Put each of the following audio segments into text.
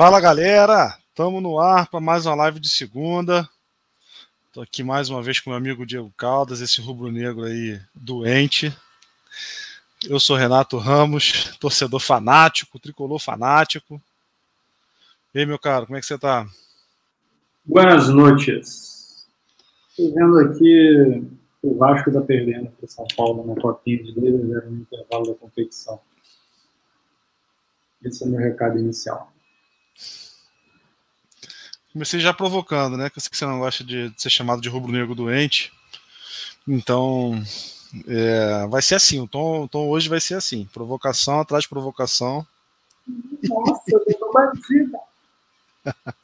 Fala galera, estamos no ar para mais uma live de segunda. Estou aqui mais uma vez com meu amigo Diego Caldas, esse rubro-negro aí doente. Eu sou Renato Ramos, torcedor fanático, tricolor fanático. E aí, meu caro, como é que você está? Boas noites. Estou vendo aqui o Vasco está perdendo para São Paulo na copinha de 2 a 0 no intervalo da competição. Esse é o meu recado inicial. Comecei já provocando, né? Que eu sei que você não gosta de, ser chamado de rubro-negro doente. Então, é, vai ser assim. O tom, o tom hoje vai ser assim: provocação atrás de provocação. Nossa, eu tô batida.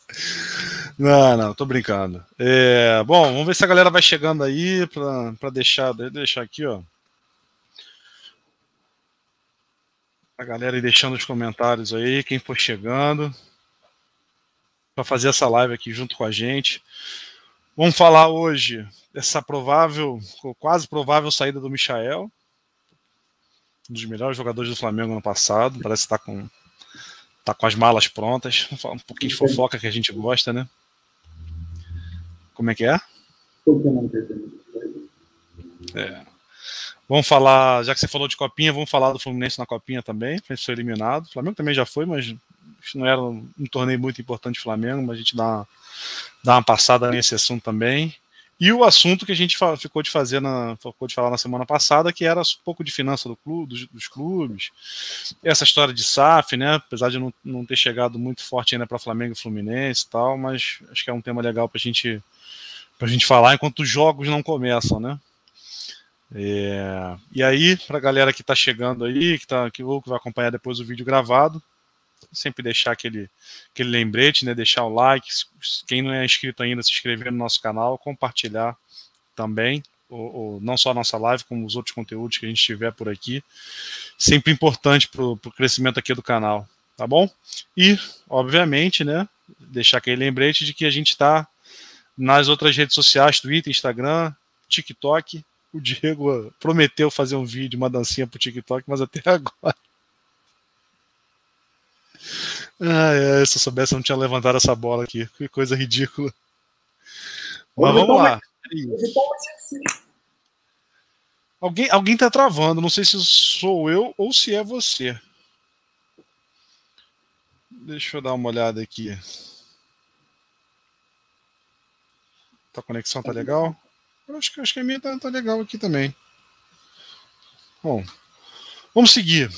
Não, não, tô brincando. É, bom, vamos ver se a galera vai chegando aí para deixar, deixar aqui, ó. A galera aí deixando os comentários aí, quem for chegando para fazer essa live aqui junto com a gente. Vamos falar hoje dessa provável, quase provável saída do Michael, um dos melhores jogadores do Flamengo no passado. Parece estar tá com, tá com as malas prontas. Vamos falar um pouquinho de fofoca que a gente gosta, né? Como é que é? É. Vamos falar, já que você falou de Copinha, vamos falar do Fluminense na Copinha também. Foi eliminado. O Flamengo também já foi, mas não era um, torneio muito importante Flamengo, mas a gente dá uma, dá uma passada nesse assunto também. E o assunto que a gente ficou de fazer na, ficou de falar na semana passada, que era um pouco de finança do clube, dos, dos clubes, essa história de SAF, né? Apesar de não, não ter chegado muito forte ainda para Flamengo e Fluminense e tal, mas acho que é um tema legal para gente, a gente falar enquanto os jogos não começam, né? É, e aí, para a galera que está chegando aí, que, tá, que, ou que vai acompanhar depois o vídeo gravado, sempre deixar aquele, aquele lembrete, né? Deixar o like. Quem não é inscrito ainda, se inscrever no nosso canal, compartilhar também, ou, ou não só a nossa live, como os outros conteúdos que a gente tiver por aqui. Sempre importante para o crescimento aqui do canal, tá bom? E, obviamente, né? Deixar aquele lembrete de que a gente está nas outras redes sociais, Twitter, Instagram, TikTok. O Diego prometeu fazer um vídeo, uma dancinha pro TikTok, mas até agora ah, é, se eu soubesse, eu não tinha levantado essa bola aqui. Que coisa ridícula. Mas vamos lá. Alguém, alguém tá travando, não sei se sou eu ou se é você. Deixa eu dar uma olhada aqui. A conexão tá legal? Eu acho que, acho que a minha tá, tá legal aqui também. Bom, vamos seguir.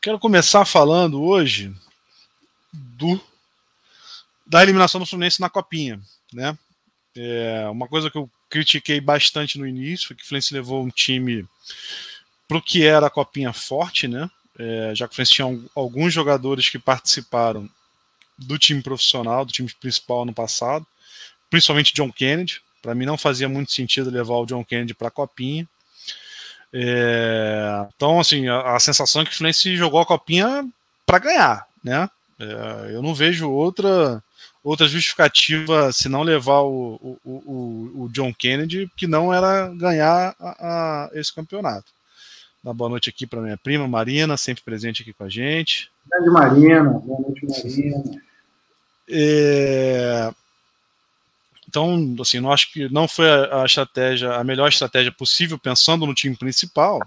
Quero começar falando hoje do da eliminação do Fluminense na Copinha, né? É, uma coisa que eu critiquei bastante no início foi que o Fluminense levou um time para o que era a Copinha forte, né? É, já que o Fluminense tinha alguns jogadores que participaram do time profissional, do time principal no passado, principalmente John Kennedy. Para mim não fazia muito sentido levar o John Kennedy para a Copinha. É, então, assim, a, a, sensação é que o Fluminense jogou a copinha para ganhar, né? É, eu não vejo outra outra justificativa se não levar o, o, o, o John Kennedy que não era ganhar a, a esse campeonato. Dá boa noite aqui para minha prima Marina, sempre presente aqui com a gente. Grande Marina, boa noite Marina. É, então, assim, não acho que não foi a, estratégia, a melhor estratégia possível pensando no time principal,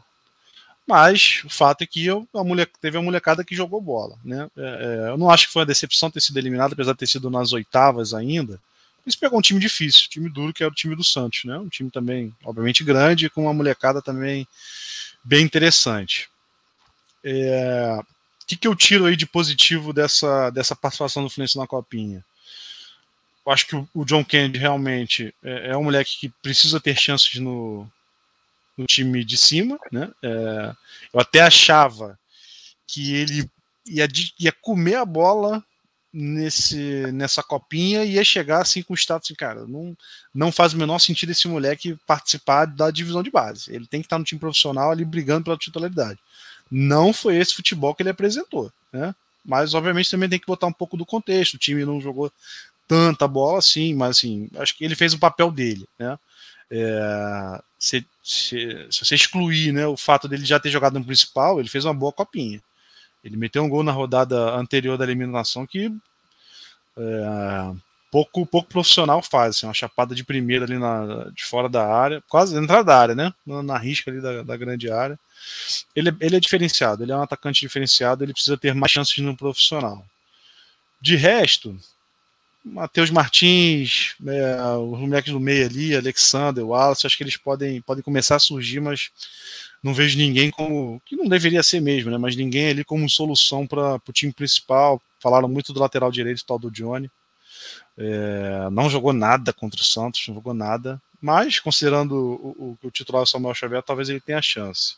mas o fato é que eu, a mulher, teve a molecada que jogou bola, né? É, é, eu não acho que foi uma decepção ter sido eliminado, apesar de ter sido nas oitavas ainda. Eles pegou um time difícil, um time duro, que era o time do Santos, né? Um time também, obviamente, grande, com uma molecada também bem interessante. É, o que, que eu tiro aí de positivo dessa, dessa participação do Fluminense na Copinha? Eu acho que o, John Kennedy realmente é, é, um moleque que precisa ter chances no, no time de cima, né? É, eu até achava que ele ia, ia comer a bola nesse, nessa copinha e ia chegar assim com o status assim, cara, não, não faz o menor sentido esse moleque participar da divisão de base. Ele tem que estar no time profissional ali brigando pela titularidade. Não foi esse futebol que ele apresentou, né? Mas obviamente também tem que botar um pouco do contexto. O time não jogou tanta bola assim, mas assim, acho que ele fez o papel dele, né? É, se, se, se, você excluir né, o fato dele já ter jogado no principal, ele fez uma boa copinha. Ele meteu um gol na rodada anterior da eliminação que é, pouco, pouco profissional faz, assim, uma chapada de primeira ali na, de fora da área, quase entrada da área, né? Na, na risca ali da, da, grande área. Ele, ele é diferenciado, ele é um atacante diferenciado, ele precisa ter mais chances no profissional. De resto, Matheus Martins, é, os moleques do meio ali, Alexander, Wallace, acho que eles podem, podem começar a surgir, mas não vejo ninguém como. que não deveria ser mesmo, né? Mas ninguém ali como solução para o time principal. Falaram muito do lateral direito, tal do Johnny. É, não jogou nada contra o Santos, não jogou nada. Mas, considerando o, o, o titular Samuel Xavier, talvez ele tenha chance.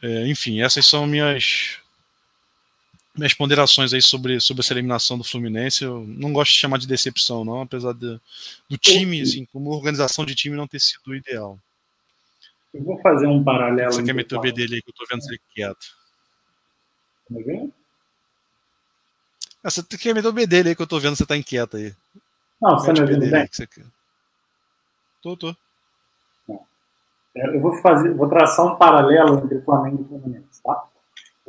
É, enfim, essas são minhas minhas ponderações aí sobre, sobre essa eliminação do Fluminense. Eu não gosto de chamar de decepção, não, apesar de, do time, assim, como organização de time não ter sido o ideal. Eu vou fazer um paralelo. Você quer meter o B dele aí que eu tô vendo você quieto? Tá vendo? Ah, você quer meter o B dele aí que eu tô vendo você tá inquieto aí. Não, você tá me ouvindo bem? Você... Tô, tô. É, eu vou fazer, vou traçar um paralelo entre Flamengo e Fluminense, tá?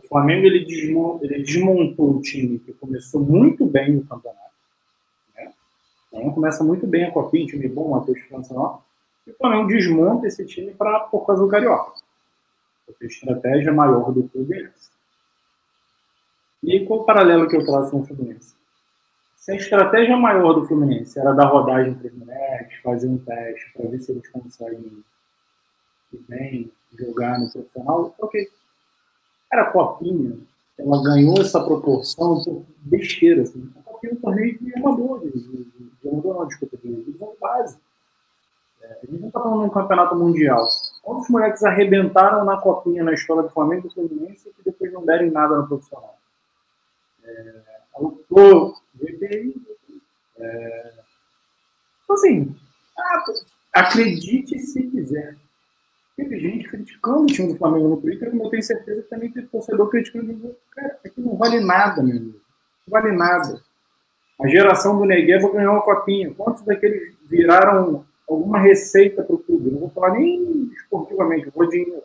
O Flamengo ele desmontou, ele desmontou o time que começou muito bem no campeonato. Né? O Flamengo começa muito bem a Copinha, time bom, Matheus França, e o Flamengo desmonta esse time para por causa do Carioca. Porque a estratégia maior do clube é essa. E qual o paralelo que eu traço com o Fluminense? Se a estratégia maior do Fluminense era dar rodagem para os fazer um teste para ver se eles conseguem ir bem, jogar no profissional, ok. Cara, a Copinha, ela ganhou essa proporção por besteira. Assim. A Copinha é um torneio de amador, de, de, de amador não, desculpa, de divisão base. É, a gente não está falando de um campeonato mundial. Quantos moleques arrebentaram na Copinha na história do Flamengo e do Fluminense que depois não deram nada no profissional? É, VPI. É, então, assim, acredite se quiser teve gente criticando o time do Flamengo no Twitter, como eu tenho certeza que também teve torcedor criticando. Cara, aqui não vale nada, meu amigo. Não vale nada. A geração do Negueba ganhou uma copinha. Quantos daqueles viraram alguma receita para o clube? Não vou falar nem esportivamente, vou dinheiro.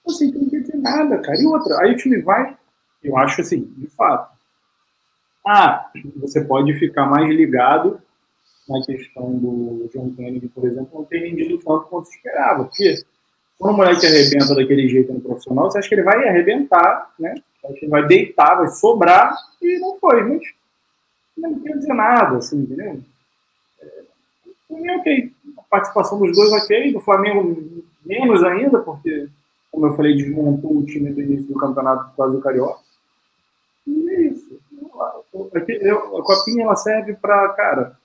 Então, assim, não dizer nada, cara. E outra, aí o time vai, eu acho assim, de fato. Ah, você pode ficar mais ligado na questão do John Kennedy, por exemplo, não ter rendido tanto quanto se esperava. Porque quando o moleque arrebenta daquele jeito no profissional, você acha que ele vai arrebentar, né? Você acha que ele vai deitar, vai sobrar, e não foi, mas não quer dizer nada, assim, entendeu? É, ok. A participação dos dois, ok. Do Flamengo, menos ainda, porque, como eu falei, desmontou o time do início do campeonato causa do Carioca. E é isso. A copinha ela serve para, cara,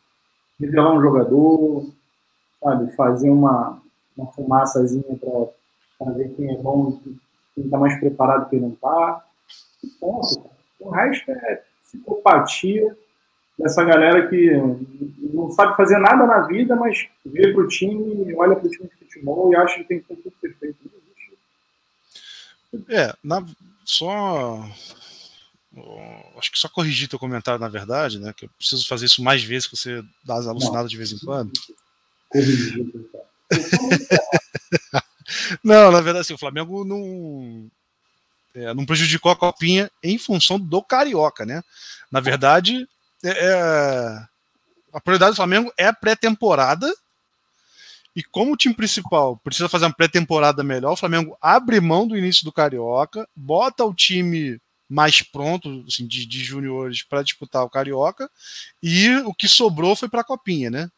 revelar um jogador, sabe, fazer uma, uma fumaçazinha para ver quem é bom quem está mais preparado quem não está. O resto é psicopatia dessa galera que não sabe fazer nada na vida, mas vê para o time, olha para o time de futebol e acha que tem que ser tudo perfeito. É, na, só acho que só corrigir teu comentário, na verdade, né? Que eu preciso fazer isso mais vezes, que você dá as alucinadas de vez em quando. não, na verdade, assim, o Flamengo não, é, não prejudicou a copinha em função do Carioca, né? Na verdade, é, é a prioridade do Flamengo é a pré-temporada. E como o time principal precisa fazer uma pré-temporada melhor, o Flamengo abre mão do início do Carioca, bota o time mais pronto assim, de, de juniores para disputar o Carioca e o que sobrou foi para a Copinha, né?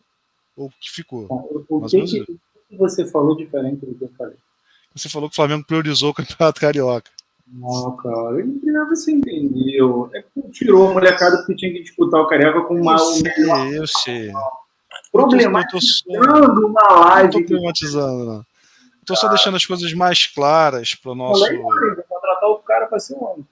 Ou o que ficou. O, que, que, você falou diferente do que eu falei? Você falou que o Flamengo priorizou o Campeonato Carioca. Não, cara, eu não você entendeu. É que tirou a molecada que tinha que disputar o Carioca com uma. Eu sei, eu sei. Problematizando uma live. Não tô problematizando, não. Tô só deixando as coisas mais claras para o nosso. Contratar o cara para ser um homem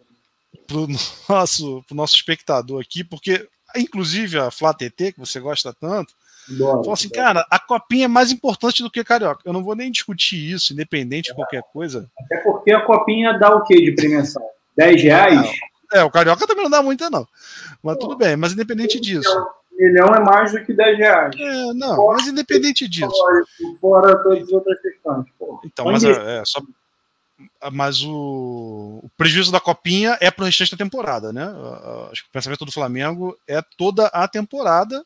pro nosso, pro nosso espectador aqui, porque inclusive a Flá TT, que você gosta tanto, Nossa, falou assim, cara, a copinha é mais importante do que Carioca. Eu não vou nem discutir isso, independente é. de qualquer coisa. Até porque a copinha dá o que de premiação? 10 reais? É, o Carioca também não dá muita, não. Mas Pô, tudo bem, mas independente disso. Milhão é mais do que 10 reais. É, não, fora, mas independente disso. Fora todas as outras questões. Pô, então, mas é, é, só mas o, o, prejuízo da copinha é para o restante da temporada, né? Acho que o pensamento do Flamengo é toda a temporada,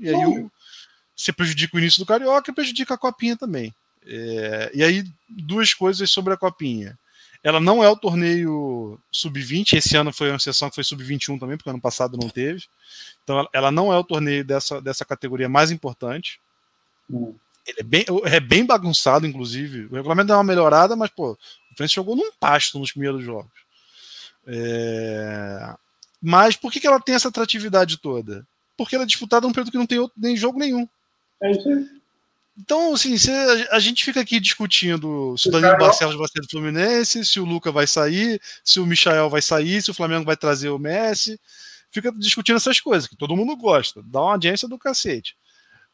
e aí o, você prejudica o início do Carioca e prejudica a copinha também. É, e aí, duas coisas sobre a copinha. Ela não é o torneio sub-20, esse ano foi uma sessão que foi sub-21 também, porque ano passado não teve. Então, ela não é o torneio dessa, dessa categoria mais importante. Hum. Ele é bem, é bem bagunçado, inclusive. O regulamento deu uma melhorada, mas, pô, o Fluminense jogou num pasto nos primeiros jogos. É... Mas por que, que ela tem essa atratividade toda? Porque ela é disputada num período que não tem outro, nem jogo nenhum. É isso aí. Então, assim, a gente fica aqui discutindo se o Danilo Barcelos vai ser do Fluminense, se o Luca vai sair, se o Michael vai sair, se o Flamengo vai trazer o Messi. Fica discutindo essas coisas, que todo mundo gosta. Dá uma audiência do cacete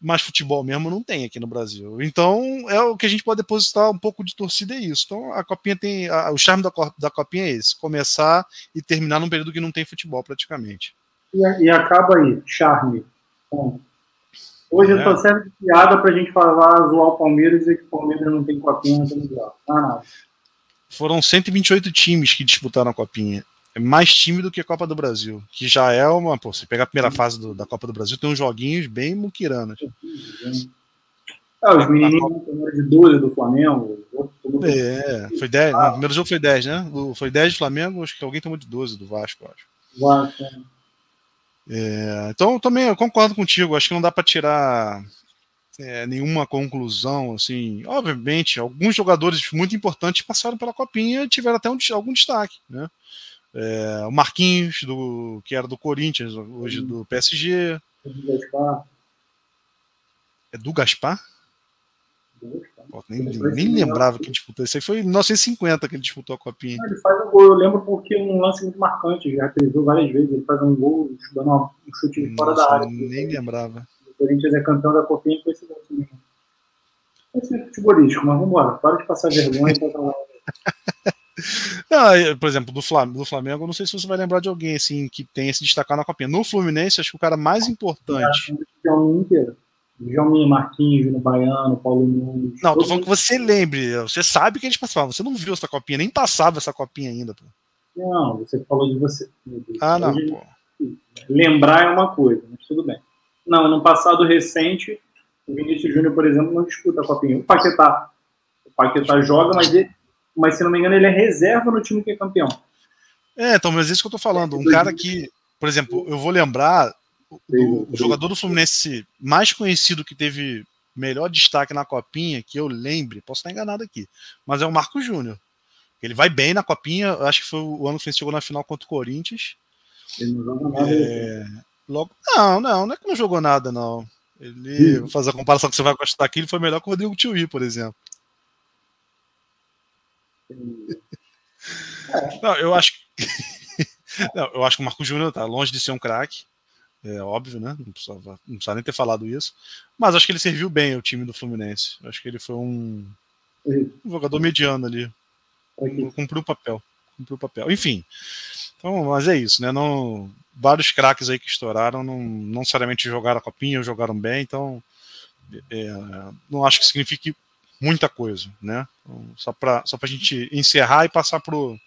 mas futebol mesmo não tem aqui no Brasil. Então é o que a gente pode depositar um pouco de torcida é isso. Então a copinha tem. A, o charme da, da copinha é esse: começar e terminar num período que não tem futebol praticamente. E, e acaba aí, charme. Bom, hoje é. só serve de piada pra gente falar, zoar o Palmeiras e dizer que o Palmeiras não tem copinha, não tem mundial. Ah, não. Foram 128 times que disputaram a copinha mais time do que a Copa do Brasil, que já é uma. Pô, você pegar a primeira fase do, da Copa do Brasil, tem uns joguinhos bem muquiranas. Ah, os menininhos de 12 do Flamengo. É, foi 10. Ah. o primeiro jogo foi 10, né? Foi 10 do Flamengo, acho que alguém tomou de 12 do Vasco, acho. Vasco, é. é, então, também eu concordo contigo. Acho que não dá para tirar é, nenhuma conclusão. Assim, obviamente, alguns jogadores muito importantes passaram pela copinha e tiveram até um, algum destaque, né? É, o Marquinhos, do, que era do Corinthians, hoje do PSG. É do Gaspar? Pô, nem, nem lembrava que ele disputou. Isso aí foi em 1950 que ele disputou a copinha. Ele faz um gol, eu lembro porque é um lance muito marcante, já realizou várias vezes. Ele faz um gol dando um chute de fora da área. Nem lembrava. O Corinthians é campeão da copinha com esse gol também. Esse é futebolístico, mas vamos embora. Para de passar vergonha. Não, por exemplo, do Flamengo, do Flamengo, não sei se você vai lembrar de alguém assim que tenha se destacar na copinha. No Fluminense, acho que o cara mais importante. Djalminha Marquinhos, no Baiano, Paulo Nunes. Não, tô falando que você lembre. Você sabe que a gente passava. Você não viu essa copinha, nem passava essa copinha ainda. Pô. Não, você falou de você. Ah, não. Pô. Lembrar é uma coisa, mas tudo bem. Não, no passado recente, o Vinícius Júnior, por exemplo, não disputa a copinha. O Paquetá. O Paquetá joga, mas ele, mas se não me engano, ele é reserva no time que é campeão. É, então, mas é isso que eu tô falando. Um cara que, por exemplo, eu vou lembrar o, o jogador do Fluminense mais conhecido que teve melhor destaque na copinha, que eu lembre, posso estar enganado aqui, mas é o Marco Júnior. Ele vai bem na copinha, acho que foi o ano que ele chegou na final contra o Corinthians. Ele não jogou nada. É... Logo... Não, não, não é que não jogou nada, não. Ele, vou fazer a comparação que você vai gostar aqui, ele foi melhor que o Rodrigo Tio, por exemplo. Não, eu acho que. Não, eu acho que o Marco Júnior tá longe de ser um craque. É óbvio, né? Não precisa, não precisa, nem ter falado isso. Mas acho que ele serviu bem ao time do Fluminense. Acho que ele foi um, um jogador mediano ali. Cumpriu o papel. Cumpriu o papel. Enfim. Então, mas é isso, né? Não, vários craques aí que estouraram não, não necessariamente jogaram a copinha ou jogaram bem, então é, não acho que signifique muita coisa, né? Então, só para só a gente encerrar e passar para o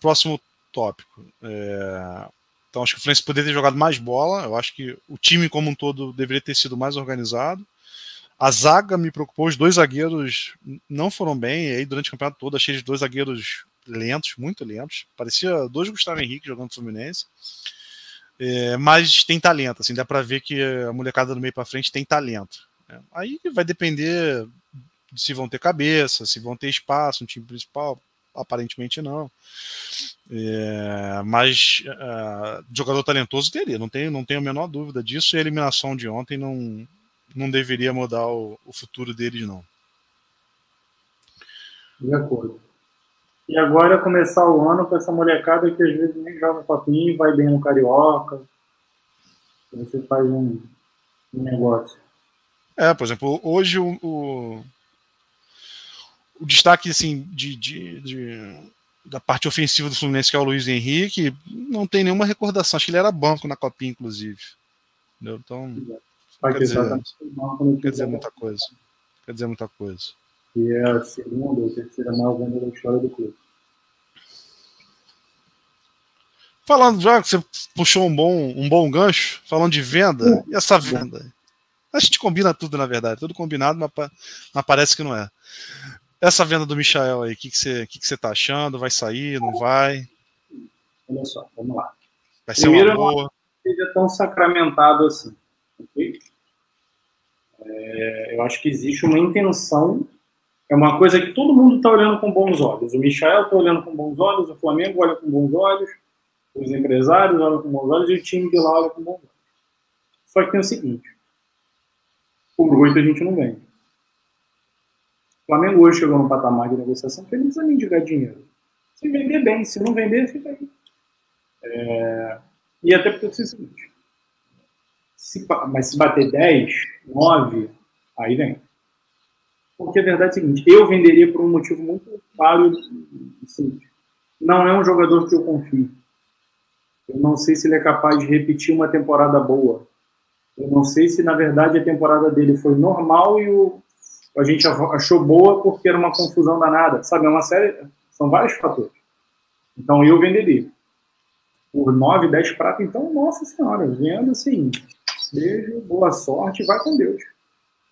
próximo tópico. É, então acho que o Fluminense poderia ter jogado mais bola. Eu acho que o time como um todo deveria ter sido mais organizado. A zaga me preocupou, os dois zagueiros não foram bem. E aí durante o campeonato todo achei os dois zagueiros lentos, muito lentos. Parecia dois Gustavo Henrique jogando Fluminense. É, mas tem talento, assim, dá para ver que a molecada do meio para frente tem talento. É, aí vai depender se vão ter cabeça, se vão ter espaço no time principal, aparentemente não. É, mas uh, jogador talentoso teria, não tenho, não tenho a menor dúvida disso. E a eliminação de ontem não, não deveria mudar o, o futuro deles, não. De acordo. E agora começar o ano com essa molecada que às vezes nem joga copinho, vai bem no carioca. Você faz um, um negócio. É, por exemplo, hoje o, o o destaque assim, de, de, de, da parte ofensiva do Fluminense, que é o Luiz Henrique, não tem nenhuma recordação. Acho que ele era banco na Copinha, inclusive. Entendeu? Então, quer dizer, quer dizer muita coisa. Quer dizer muita coisa. que é a segunda ou terceira maior venda da história do clube. Falando, já que você puxou um bom, um bom gancho, falando de venda, e essa venda? A gente combina tudo, na verdade, tudo combinado, mas parece que não é. Essa venda do Michael aí, o que, que, você, que, que você tá achando? Vai sair, não vai? Olha só, vamos lá. Vai ser Primeiro, uma boa. Não seja tão sacramentado assim. Okay? É, eu acho que existe uma intenção, é uma coisa que todo mundo está olhando com bons olhos. O Michael está olhando com bons olhos, o Flamengo olha com bons olhos, os empresários olham com bons olhos e o time de lá olha com bons olhos. Só que tem o seguinte: por oito a gente não vende. Flamengo hoje chegou num patamar de negociação que ele não precisa nem dinheiro. Se vender bem, se não vender, fica aí. É... E até porque é o seguinte: se, mas se bater 10, 9, aí vem. Porque a verdade é a seguinte: eu venderia por um motivo muito claro e simples. Não é um jogador que eu confio. Eu não sei se ele é capaz de repetir uma temporada boa. Eu não sei se, na verdade, a temporada dele foi normal e o, a gente achou boa porque era uma confusão danada. Sabe, é uma série. São vários fatores. Então, eu venderia. Por 9, 10 pratos, então, nossa senhora, vendo assim. Beijo, boa sorte, vai com Deus.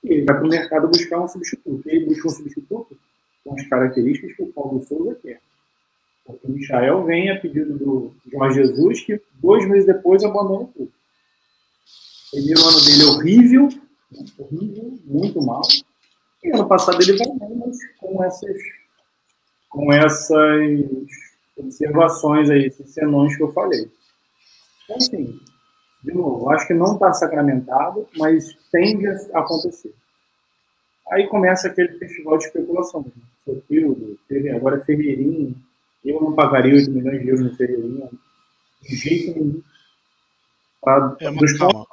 E ele vai para o mercado buscar um substituto. Ele busca um substituto com as características que o Paulo Souza quer. Porque o Michael vem a pedido do João Jesus, que dois meses depois abandona tudo. O primeiro ano dele é horrível, horrível, muito mal. E ano passado ele vai mas com essas, com essas observações aí, esses senões que eu falei. Então, assim, de novo, acho que não está sacramentado, mas tende a acontecer. Aí começa aquele festival de especulação. Né? Sotildo, agora é Ferreirinho, eu não pagaria 8 milhões de euros no Ferreirinha. De jeito nenhum. Pra, é, calma.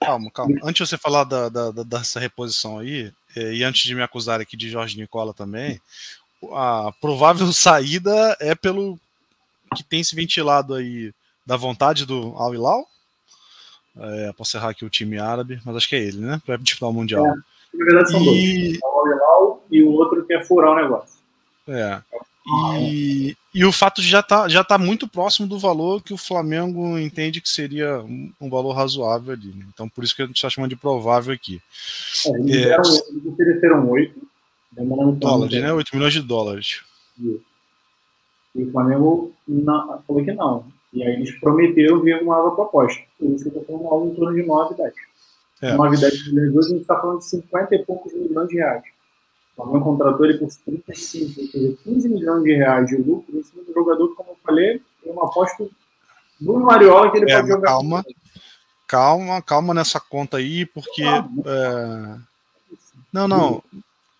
calma, calma. Antes de você falar da, da, dessa reposição aí, e antes de me acusar aqui de Jorge Nicola também, a provável saída é pelo que tem se ventilado aí da vontade do Al Hilal. É, posso errar aqui o time árabe, mas acho que é ele, né? Para disputar o Mundial. É, na verdade são e... dois. O Al Hilal e o outro que é furar o negócio. É. E, e o fato de já tá, já tá muito próximo do valor que o Flamengo entende que seria um, um valor razoável ali. Né? Então, por isso que a gente está chamando de provável aqui. É, eles, é, deram, eles ofereceram 8 dólares, né? 8 milhões de dólares. Isso. E o Flamengo não, falou que não. E aí eles prometeram vir uma nova proposta. Por isso que eu estou falando algo em torno de 9, 10. É. 9, 10 milhões de hoje, a gente está falando de 50 e poucos milhões de reais. O Flamengo contratou ele por 35, ou seja, 15 milhões de reais de lucro em cima do jogador, como eu falei, é uma aposta do Mariola que ele é, pode jogar. Calma, calma, calma nessa conta aí, porque. É... Não, não.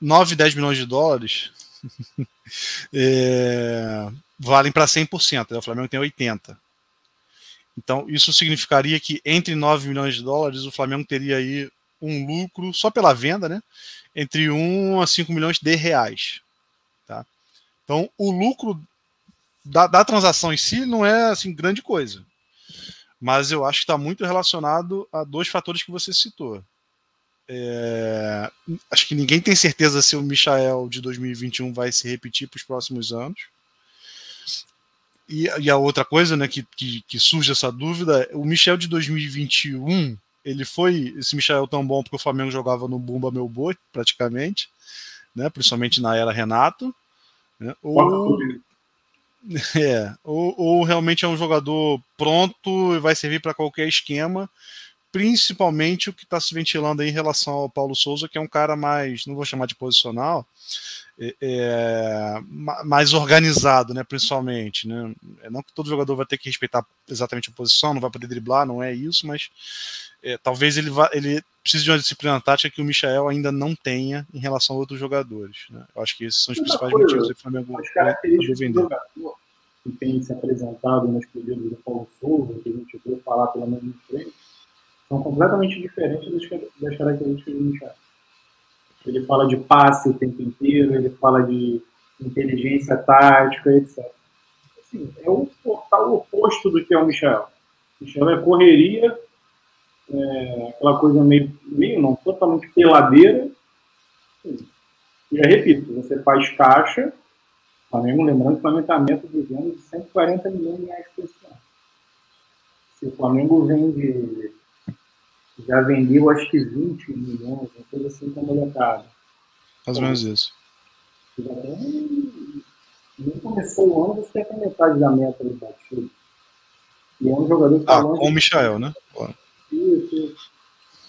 9, 10 milhões de dólares é... valem para 100%. Né? O Flamengo tem 80%. Então, isso significaria que entre 9 milhões de dólares, o Flamengo teria aí um lucro, só pela venda, né? Entre 1 a 5 milhões de reais. Tá? Então, o lucro da, da transação em si não é assim grande coisa. Mas eu acho que está muito relacionado a dois fatores que você citou. É, acho que ninguém tem certeza se o Michael de 2021 vai se repetir para os próximos anos. E, e, a outra coisa né, que, que, que surge essa dúvida, o Michel de 2021 ele foi esse Michel tão bom porque o Flamengo jogava no Bumba Meu Boi, praticamente, né? principalmente na era Renato. Né? Ou, é, ou, ou, realmente é um jogador pronto e vai servir para qualquer esquema, principalmente o que está se ventilando aí em relação ao Paulo Souza, que é um cara mais, não vou chamar de posicional, é, é, mais organizado, né, principalmente. Né? É, não que todo jogador vai ter que respeitar exatamente a posição, não vai poder driblar, não é isso, mas é, talvez ele, vá, ele precise de uma disciplina tática que o Michel ainda não tenha em relação a outros jogadores. Né? Eu acho que esses são os principais coisa, motivos do Flamengo características vender. Do jogador que tem se apresentado nos períodos do Paulo Souza, que a gente viu falar pelo menos em frente, são completamente diferentes das, das características do Michel. Ele fala de passe o tempo inteiro, ele fala de inteligência tática, etc. Assim, é o total oposto do que é o Michel. O Michel é correria é, aquela coisa meio, meio não, totalmente peladeira. E eu repito, você faz caixa, Flamengo, lembrando que o Flamengo está meta de de 140 milhões de reais por ano. Se o Flamengo vende, já vendeu acho que 20 milhões, uma coisa assim com a molecada. Mais ou menos isso. Nem começou o ano, você tem metade da meta do batido. E é um jogador que tá ah, longe. Com o Michael, né? Isso, isso.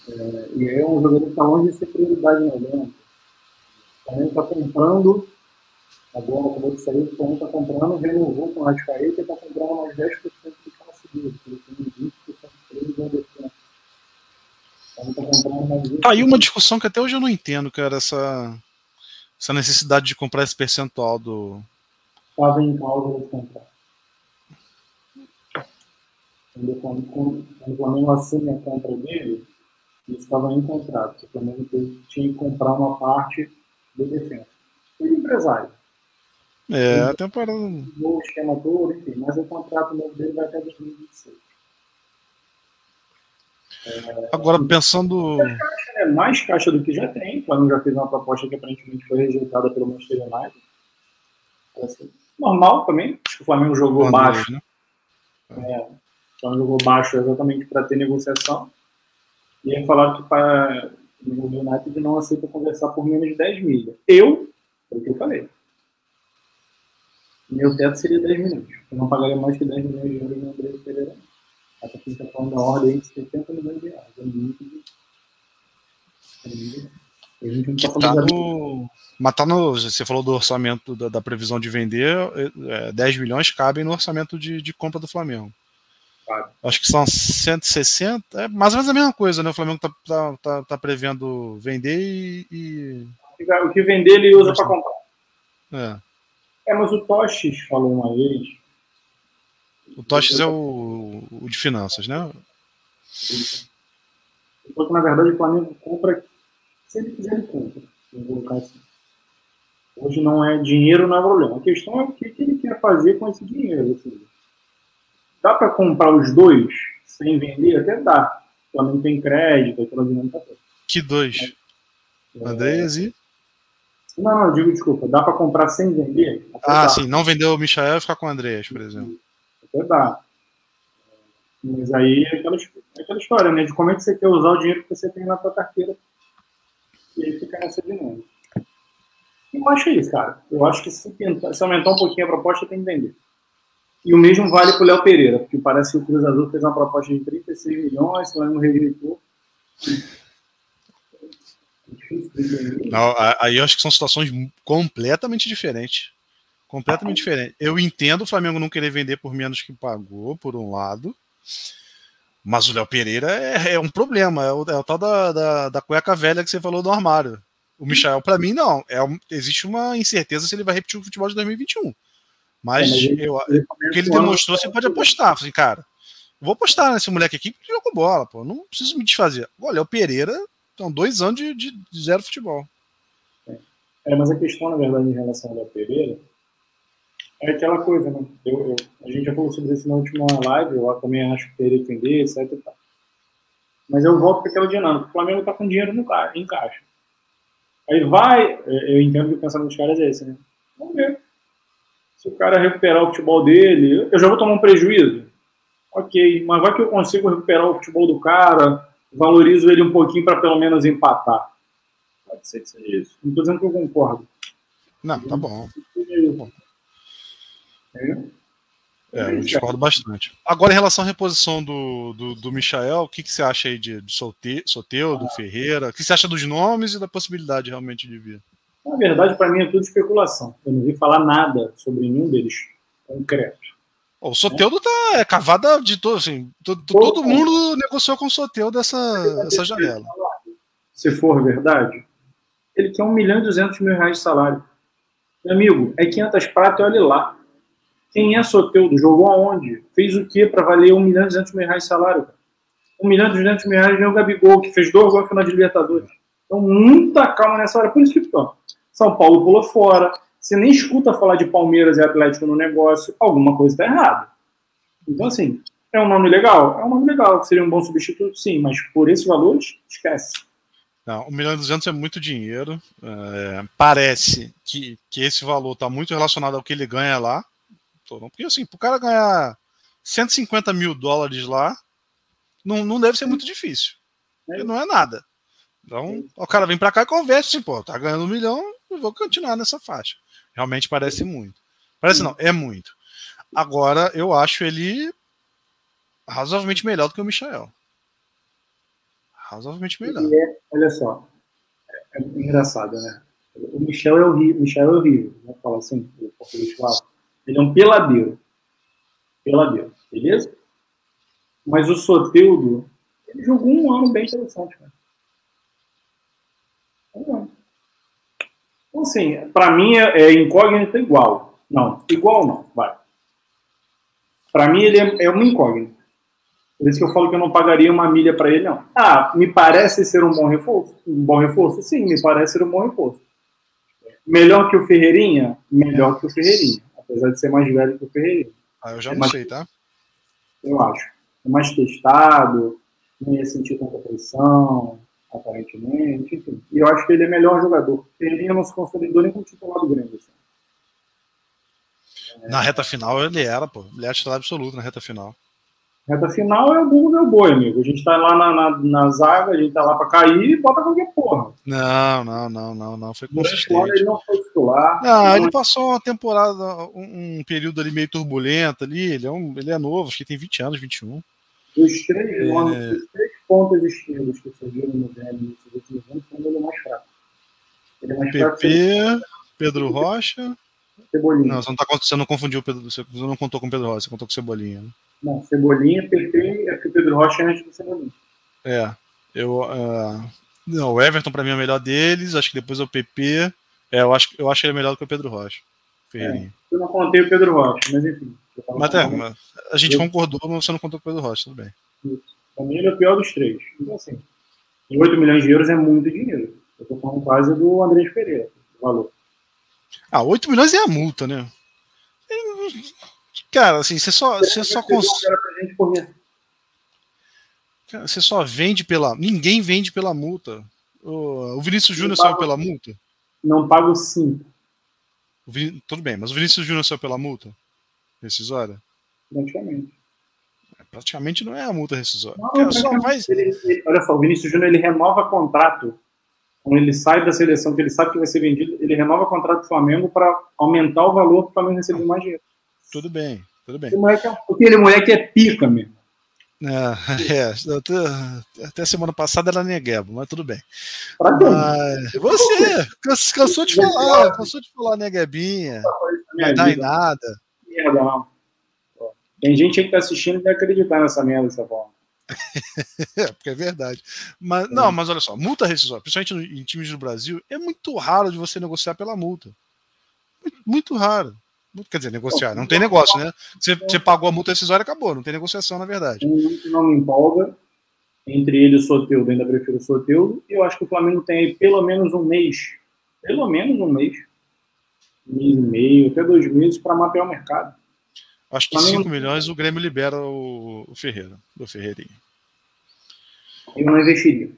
É, e é um jogador que está longe de ser prioridade no elenco. O Flamengo está comprando, a bola acabou de sair, o Flamengo está comprando, renovou com o Rascaeta e está comprando mais 10% do que seguido, porque tem 20% de preço defesa. Tá aí uma discussão que até hoje eu não entendo, cara, essa, essa necessidade de comprar esse percentual do. Estava em causa de comprar. Quando, quando, quando o Flamengo assume a compra dele, ele estava em contrato. O Flamengo tinha que comprar uma parte do defesa. Ele empresário. É, a temporada. O esquema todo, enfim, mas o contrato novo dele vai até 2026. É, Agora, pensando. Né? Mais caixa do que já tem. O Flamengo já fez uma proposta que aparentemente foi rejeitada pelo Manchester United. Assim, normal também. Acho que o Flamengo jogou André, baixo. Né? É, o Flamengo jogou baixo exatamente para ter negociação. E aí falaram que para o United não aceita conversar por menos de 10 milhas. Eu, foi o que eu falei. Meu teto seria 10 milhões. Eu não pagaria mais que 10 milhões de euros no André Pereira. Até que está falando da ordem de 70 milhões de reais. É muito de... que tá no... Mas tá no. Você falou do orçamento da, da previsão de vender, é, 10 milhões cabem no orçamento de, de compra do Flamengo. Acho que são 160, é mais ou menos a mesma coisa, né? O Flamengo tá, tá, tá, tá prevendo vender e, e, O que vender ele usa para comprar. É. É, mas o Toches falou uma vez. O Toches é o, o de finanças, né? Que na verdade o Flamengo compra. Se ele quiser, ele compra. Vou colocar assim. Hoje não é dinheiro, não é problema. A questão é o que, que ele quer fazer com esse dinheiro. Assim. Dá para comprar os dois sem vender? Até dá. O Flamengo tem crédito, aquela dinâmica toda. Que dois? É, Andréas e. Não, não, digo desculpa. Dá para comprar sem vender? Até ah, dá. sim. Não vender o Michael e ficar com o Andréas, por exemplo. Até dá. Mas aí é aquela, é aquela história, né? De como é que você quer usar o dinheiro que você tem na sua carteira. E aí fica nessa dinâmica. Eu acho é isso, cara. Eu acho que se, tentar, se aumentar um pouquinho a proposta, tem que vender. E o mesmo vale para o Léo Pereira, porque parece que o Cruz Azul fez uma proposta de 36 milhões, o Flamengo rejeitou. Não, aí eu acho que são situações completamente diferentes. Completamente diferentes. Eu entendo o Flamengo não querer vender por menos que pagou, por um lado. Mas o Léo Pereira é, é, um problema. É o, é o tal da, da, da, cueca velha que você falou do armário. O Michel, para mim, não. É, existe uma incerteza se ele vai repetir o futebol de 2021. Mas, é, mas ele, eu, ele o que ele demonstrou, você pode apostar. Assim, cara, vou apostar nesse moleque aqui porque jogou bola, pô. Não preciso me desfazer. O Pereira, são dois anos de, de, de zero futebol. É, mas a questão, na verdade, em relação ao Léo Pereira é aquela coisa, né? Eu, eu, a gente já falou sobre isso na última live, eu também acho que teria que vender, etc. Mas eu volto para aquela dinâmica. O Flamengo está com dinheiro no ca em caixa. Aí vai, é, eu entendo que o pensamento dos caras é esse, né? Vamos ver. Se o cara recuperar o futebol dele, eu já vou tomar um prejuízo. Ok, mas vai que eu consigo recuperar o futebol do cara, valorizo ele um pouquinho para pelo menos empatar. Pode ser que seja isso. Não estou dizendo que eu concordo. Não, tá bom. É, é eu discordo bastante. Agora, em relação à reposição do, do, do Michael, o que, que você acha aí de, de Soteu, do ah. Ferreira? O que você acha dos nomes e da possibilidade realmente de vir? Na verdade, para mim é tudo especulação. Eu não vi falar nada sobre nenhum deles concreto. O Soteudo é. tá é cavada de todo, assim, todo, todo mundo negociou com o Soteudo dessa, dessa janela. Se for verdade, ele quer 1 milhão e 200 mil reais de salário. Meu amigo, é 500 pratas, olha lá. Quem é Soteudo? Jogou aonde? Fez o que para valer 1 milhão e 200 mil reais de salário? 1 milhão e 200 mil reais ganhou o Gabigol, que fez dois gols no final de Libertadores. Então, muita calma nessa hora. Por isso que, pô, São Paulo pulou fora. Você nem escuta falar de Palmeiras e Atlético no negócio. Alguma coisa está errada. Então, assim, é um nome legal? É um nome legal. Seria um bom substituto? Sim, mas por esses valores, esquece. Não, 1 milhão e 200 é muito dinheiro. É, parece que, que esse valor está muito relacionado ao que ele ganha lá. Porque assim, para o cara ganhar 150 mil dólares lá, não, não deve ser muito difícil. Porque não é nada. Então, o cara vem para cá e conversa, assim, pô, tá ganhando um milhão, eu vou continuar nessa faixa. Realmente parece muito. Parece não, é muito. Agora, eu acho ele razoavelmente melhor do que o Michael. Razoavelmente melhor. É, olha só, é, é, engraçado, né? O Michel é horrível, Michel é horrível, né? Fala assim, ele é um peladeiro. Peladeiro, beleza? Mas o Soteudo, ele jogou um ano bem interessante, cara. Então, assim, para mim é, é incógnita igual. Não, igual não, vai. Para mim ele é, é uma incógnita. Por isso que eu falo que eu não pagaria uma milha para ele, não. Ah, me parece ser um bom reforço? Um bom reforço? Sim, me parece ser um bom reforço. Melhor que o Ferreirinha? Melhor que o Ferreirinha. Apesar de ser mais velho que o Ferreirinha. Ah, eu já é não mais, sei, tá? Eu acho. É mais testado, não ia sentir tanta pressão, aparentemente, enfim. E eu acho que ele é melhor jogador. Ferreirinha não se consolidou nem como titular do Grêmio. Assim. Na reta final ele era, pô. Ele é titular absoluto na reta final. Reta final é o Google meu boi, amigo. A gente tá lá na, na, na zaga, a gente tá lá pra cair e bota qualquer porra. Não, não, não, não, não. Foi consistente. Ele não foi titular. Não, não, ele passou uma temporada, um, um, período ali meio turbulento ali. Ele é, um, ele é novo, acho que tem 20 anos, 21. Dos três, é... Anos, dos três pontas esquerdas que surgiram no Grêmio nesses últimos anos, ele é mais fraco. Ele é mais PP, fraco. Pedro Rocha. Cebolinha. Não, você não, tá, você não confundiu, você não contou com o Pedro Rocha, você contou com Cebolinha. Né? Não, Cebolinha, PP, é porque o Pedro Rocha é antes do Cebolinha. É, eu. Uh, não, o Everton para mim é o melhor deles, acho que depois é o PP. É, eu acho, eu acho ele melhor do que o Pedro Rocha. É, eu não contei o Pedro Rocha, mas enfim. Mas, é, mas a gente eu... concordou, mas você não contou com o Pedro Rocha, tudo bem. Isso. Pra mim ele é o pior dos três. Então, assim, 8 milhões de euros é muito dinheiro. Eu tô falando quase do André Pereira, o valor. Ah, 8 milhões é a multa, né? Cara, assim, você só, você só consegue. Você só vende pela. Ninguém vende pela multa. O Vinícius Júnior saiu pela multa? Não pago 5. Vin... Tudo bem, mas o Vinícius Júnior saiu pela multa? Rescisória? Praticamente. É, praticamente não é a multa rescisória. Não, só vai... ele, ele, olha só, o Vinícius Júnior ele renova contrato. Quando ele sai da seleção, que ele sabe que vai ser vendido, ele renova contrato do Flamengo para aumentar o valor para o Flamengo receber mais dinheiro. Tudo bem, tudo bem. Aquele moleque é pica mesmo. É, é até, até semana passada era Negueba, mas tudo bem. Mas, você, cansou de falar, cansou de falar Neguebinha, não dá em nada. Merda, não. Tem gente aí que tá assistindo e vai acreditar nessa merda dessa forma. é, porque é verdade. Mas, é. Não, mas olha só, multa rescisória, principalmente em times do Brasil, é muito raro de você negociar pela multa. Muito, muito raro. Quer dizer, negociar. Não tem negócio, né? Você, você pagou a multa rescisória acabou. Não tem negociação, na verdade. Não me empolga. Entre ele e o Soteudo, ainda prefiro o Soteudo. E eu acho que o Flamengo tem aí pelo menos um mês. Pelo menos um mês. Um mês e meio, até dois meses, para mapear o mercado. Acho que Flamengo... 5 milhões o Grêmio libera o, o Ferreira, do Ferreirinha. Eu não investiria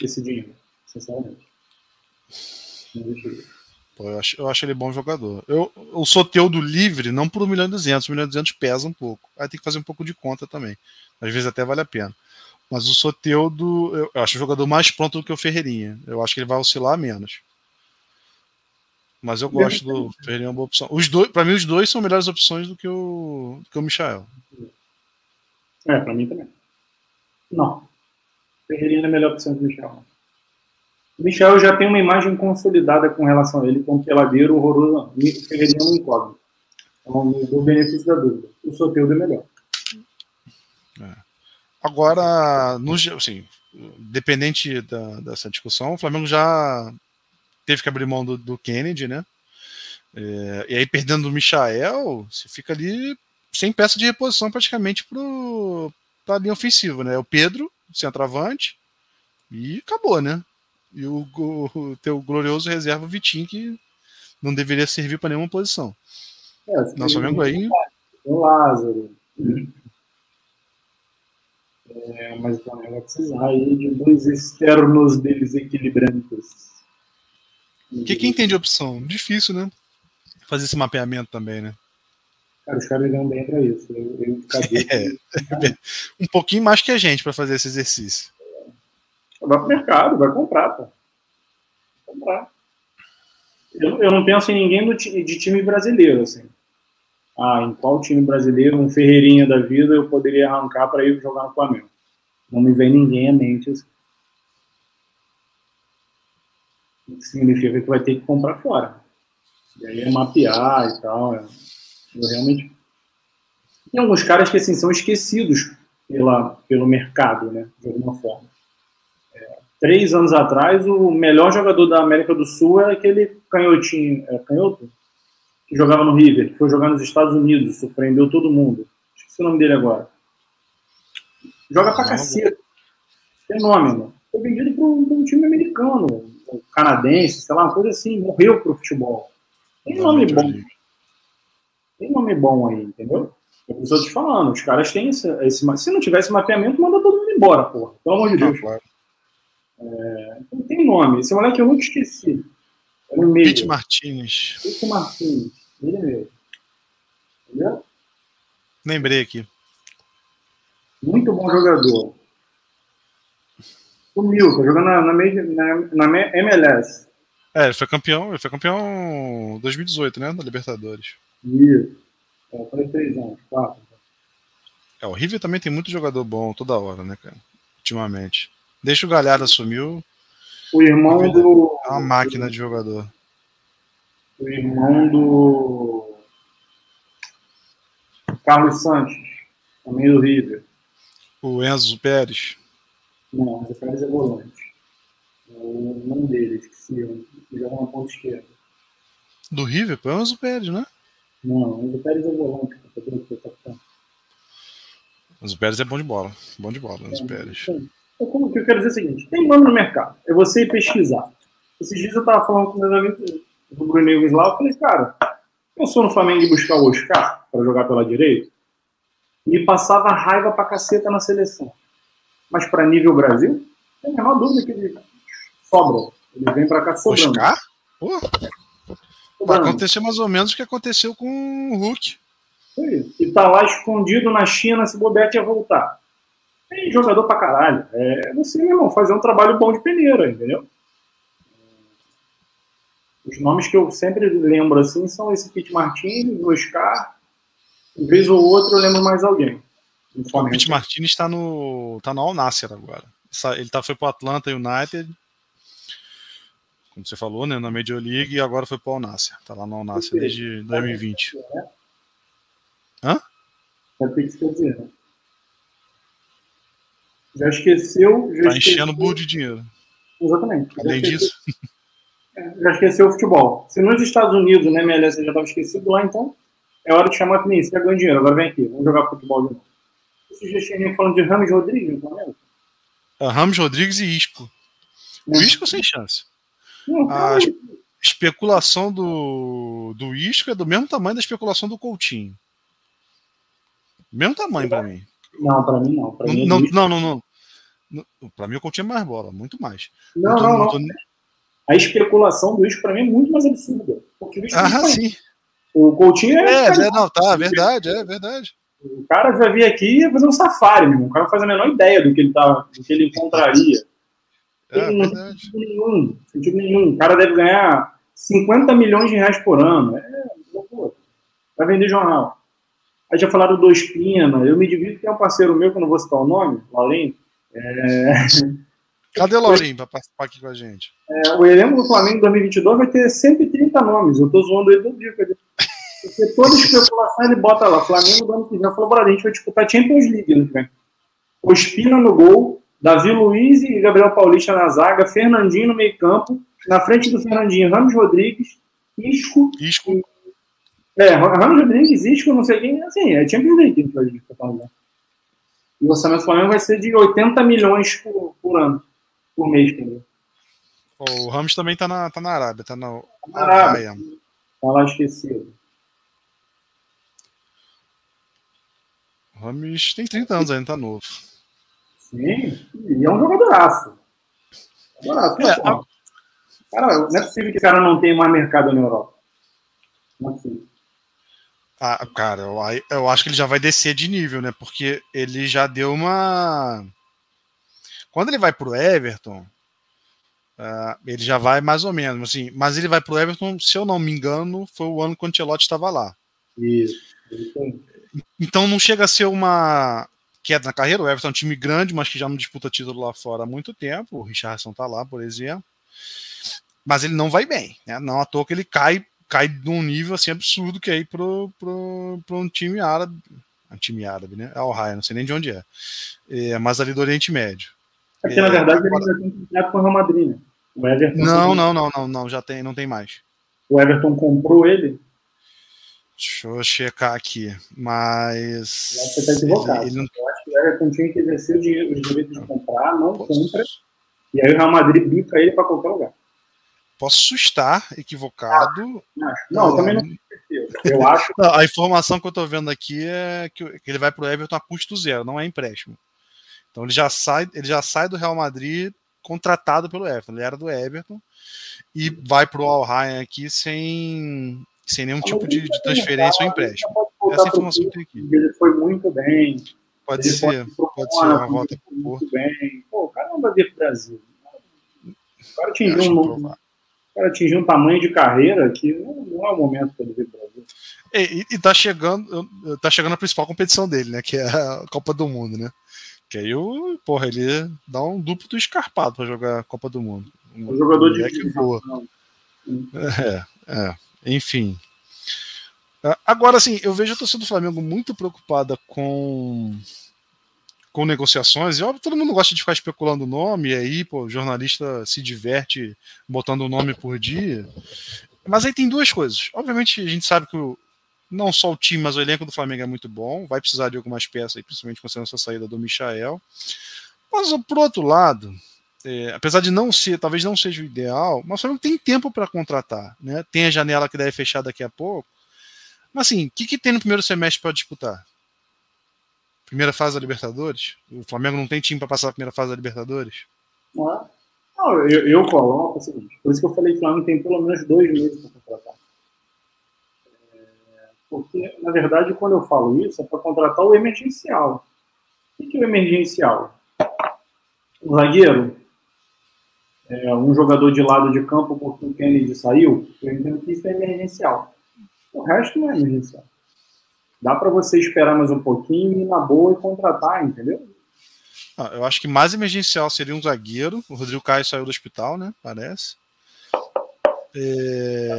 esse dinheiro, sinceramente. Não investiria. Pô, eu, acho, eu acho ele bom jogador. Eu, o Soteudo livre, não por 1 milhão e 200. 1 milhão e 200 pesa um pouco. Aí tem que fazer um pouco de conta também. Às vezes até vale a pena. Mas o Soteudo, eu, eu acho o jogador mais pronto do que o Ferreirinha. Eu acho que ele vai oscilar menos. Mas eu gosto do Ferreirinha, é uma boa opção. Os dois, para mim, os dois são melhores opções do que o, do que o Michael. É, para mim também. Não. Ferreirinha é a melhor opção que o Michel. Já tem uma imagem consolidada com relação a ele como peladeiro horroroso. O Ferreirinha não incógnito. Então, o benefício da dúvida. O Soteudo é melhor. É. Agora, no, assim, dependente da, dessa discussão, o Flamengo já teve que abrir mão do, do Kennedy, né? É, e aí, perdendo o Michael, você fica ali sem peça de reposição praticamente para a linha ofensiva, né? O Pedro, centroavante, e acabou, né? E o, o, teu glorioso reserva Vitinho, que não deveria servir para nenhuma posição. É, Nosso amigo aí. O Lázaro. É, mas o Flamengo vai precisar aí de dois externos desequilibrantes. O que, que entende opção? Difícil, né? Fazer esse mapeamento também, né? Cara, os caras ganham bem pra isso. Eu, eu é, um pouquinho mais que a gente para fazer esse exercício. Vai pro mercado, vai comprar, pô. Comprar. Eu, eu não penso em ninguém do, de time brasileiro, assim. Ah, em qual time brasileiro, um Ferreirinha da vida, eu poderia arrancar para ir jogar no Flamengo. Não me vem ninguém à mente. Assim. Significa que vai ter que comprar fora. E aí é mapear e tal. É... Eu realmente. Tem alguns caras que assim, são esquecidos pela, pelo mercado, né? De alguma forma. Três anos atrás, o melhor jogador da América do Sul era aquele canhotinho. É, canhoto? Que jogava no River, que foi jogar nos Estados Unidos, surpreendeu todo mundo. Esqueci o nome dele agora. Joga pra cacete. Fenômeno. Foi vendido para um, um, time americano, canadense, sei lá, uma coisa assim. Morreu pro futebol. Tem nome bom. Tem nome bom aí, entendeu? É eu estou te falando, os caras têm esse, esse. Se não tivesse mapeamento, manda todo mundo embora, porra. Pelo amor de Deus. Não, claro. É, não tem nome. Esse moleque eu nunca esqueci. Era um Pete Martins. Pete Martins. Ele mesmo. Entendeu? Lembrei aqui. Muito bom jogador. Sumiu, tá jogando na, na, na, na MLS. É, ele foi campeão, ele foi campeão 2018, né? Da Libertadores. Isso. É, foi três anos, quatro. É, o River também tem muito jogador bom toda hora, né, cara? Ultimamente. Deixa o Galhardo assumiu. O irmão do. É uma máquina de jogador. O irmão do. Carlos Santos, também do River. O Enzo Pérez. Não, o Pérez é volante. É o nome dele, esqueci. Ele joga na ponta esquerda. Do River? É o Enzo Pérez, né? Não, o Enzo Pérez é volante. O Enzo Pérez é bom de bola. Bom de bola, Enzo é, Pérez. Como que eu quero dizer é o seguinte: tem nome no mercado. É você ir pesquisar. Esses dias eu tava falando com meus amigos do Bruno lá. Eu falei, cara, eu sou no Flamengo e buscar o Oscar para jogar pela direita. Me passava raiva pra caceta na seleção. Mas para nível Brasil, tem a menor dúvida que ele sobra. Ele vem para cá sobrando. Oscar? Pô. Vai acontecer mais ou menos o que aconteceu com o Hulk. E tá lá escondido na China, se bobear ia voltar. Tem jogador pra caralho. É você, irmão, fazer um trabalho bom de peneira, entendeu? Os nomes que eu sempre lembro assim são esse Pete Martins, o Oscar. Uma vez ou outra eu lembro mais alguém. O Pete Martins está no, tá no Al Nasser agora. Ele tá, foi pro Atlanta United como você falou, né, na Major League e agora foi para o. Tá lá no Alnasser desde 2020. Hã? É o que isso quer dizer, né? Já esqueceu. Já tá esqueceu... enchendo o burro de dinheiro. Exatamente. Além já disso. É, já esqueceu o futebol. Se nos Estados Unidos, né, MLS já estava esquecido lá, então é hora de chamar a. Você ganhou dinheiro, agora vem aqui, vamos jogar futebol de novo. Já tinham falando de Ramos Rodrigues, não é? Ramos Rodrigues e Isco. O é. Isco sem chance. A especulação do, do Isco é do mesmo tamanho da especulação do Coutinho. Mesmo tamanho para mim. Não, para mim não. Pra não, mim é não, não, não, não. Para mim o Coutinho é mais bola, muito mais. Não, não, não. A especulação do Isco para mim é muito mais absurda. Porque o Isco ah, sim. O Coutinho é. É, é não, tá, verdade, é verdade. O cara vai vir aqui e fazer um safari, meu. O cara não faz a menor ideia do que ele, tá, do que ele encontraria. É, não tem sentido nenhum, sentido nenhum. O cara deve ganhar 50 milhões de reais por ano. É loucura. Vai vender jornal. Aí já falaram do Espina. Eu me divido que é um parceiro meu, que eu não vou citar o nome, Laurim. É... Cadê o Laurim para participar aqui com a gente? É, o elenco do Flamengo 2022 vai ter 130 nomes. Eu estou zoando ele todo dia. Porque toda especulação ele bota lá. Flamengo do ano que vem. Falou, bora, a gente vai disputar Champions League ano que vem. O Espina no gol, Davi Luiz e Gabriel Paulista na zaga, Fernandinho no meio-campo, na frente do Fernandinho, Ramos Rodrigues, Isco. Isco. E, é, Ramos Rodrigues, Isco, não sei quem, assim, é Champions League que vai falando. E o orçamento do Flamengo vai ser de 80 milhões por, por ano, por mês, entendeu? O Ramos também tá na, tá na Arábia, tá na, na Arábia. Tá lá esquecido. O Ramos tem 30 anos ainda, tá novo. Sim, e é um jogadoraço. Jogadoraço, é, a... Cara, não é possível que o cara não tenha mais mercado na Europa. Não é possível. Ah, cara, eu, eu acho que ele já vai descer de nível, né? Porque ele já deu uma. Quando ele vai pro Everton, uh, ele já vai mais ou menos, assim. Mas ele vai pro Everton, se eu não me engano, foi o ano que o Ancelotti estava lá. Isso. Então não chega a ser uma queda na carreira. O Everton é um time grande, mas que já não disputa título lá fora há muito tempo. O Richardson tá lá, por exemplo. Mas ele não vai bem, né? Não à toa que ele cai cai de um nível assim absurdo que é ir pro, pro, pro um time árabe. Um time árabe, né? É o Raia, não sei nem de onde é. é mas ali do Oriente Médio. É porque, é, na verdade, agora... ele já tem contrato com o Real Madrid, né? O Everton não, não, não, não, não, já tem, não tem mais. O Everton comprou ele? Deixa eu checar aqui, mas. Você está equivocado. Ele, ele não... Eu acho que o Everton tinha que exercer o direito de comprar, não compra. E aí o Real Madrid bica ele para qualquer lugar. Posso estar equivocado. Ah, não, eu também não Eu acho. Não, a informação que eu estou vendo aqui é que, ele vai para o Everton a custo zero, não é empréstimo. Então ele já sai, ele já sai do Real Madrid contratado pelo Everton. Ele era do Everton e vai para o Al Ryan aqui sem, sem nenhum tipo de, de transferência ou empréstimo. Essa é a informação que tem aqui. Ele foi muito bem. Pode ele ser, pode, ser uma volta para o Porto. Bem. Pô, o cara não vai vir para o Brasil. O cara tinha um, cara atingir um tamanho de carreira que não, não é o momento para ele Brasil. E, e tá chegando, tá chegando a principal competição dele, né? Que é a Copa do Mundo, né? Que aí o, porra, ele dá um duplo do escarpado para jogar a Copa do Mundo. Um, jogador de que voa. É, é, enfim. Agora, assim, eu vejo a torcida do Flamengo muito preocupada com com negociações, e óbvio, todo mundo gosta de ficar especulando o nome, e aí, pô, o jornalista se diverte botando o nome por dia. Mas aí tem duas coisas. Obviamente, a gente sabe que o, não só o time, mas o elenco do Flamengo é muito bom, vai precisar de algumas peças, principalmente considerando essa saída do Michael. Mas, por outro lado, é, apesar de não ser, talvez não seja o ideal, mas o Flamengo tem tempo para contratar, né? Tem a janela que deve fechar daqui a pouco. Mas assim, o que, que tem no primeiro semestre para disputar? Primeira fase da Libertadores? O Flamengo não tem time para passar a primeira fase da Libertadores? Não, não eu, eu, coloco o seguinte, por isso que eu falei que o Flamengo tem pelo menos dois meses para contratar. É, porque, na verdade, quando eu falo isso, é para contratar o emergencial. O que é o emergencial? Um zagueiro, é, um jogador de lado de campo porque o Kennedy saiu, eu entendo que isso é emergencial. O resto não é emergencial. Dá para você esperar mais um pouquinho e na boa e contratar, entendeu? Ah, eu acho que mais emergencial seria um zagueiro. O Rodrigo Caio saiu do hospital, né? Parece. É,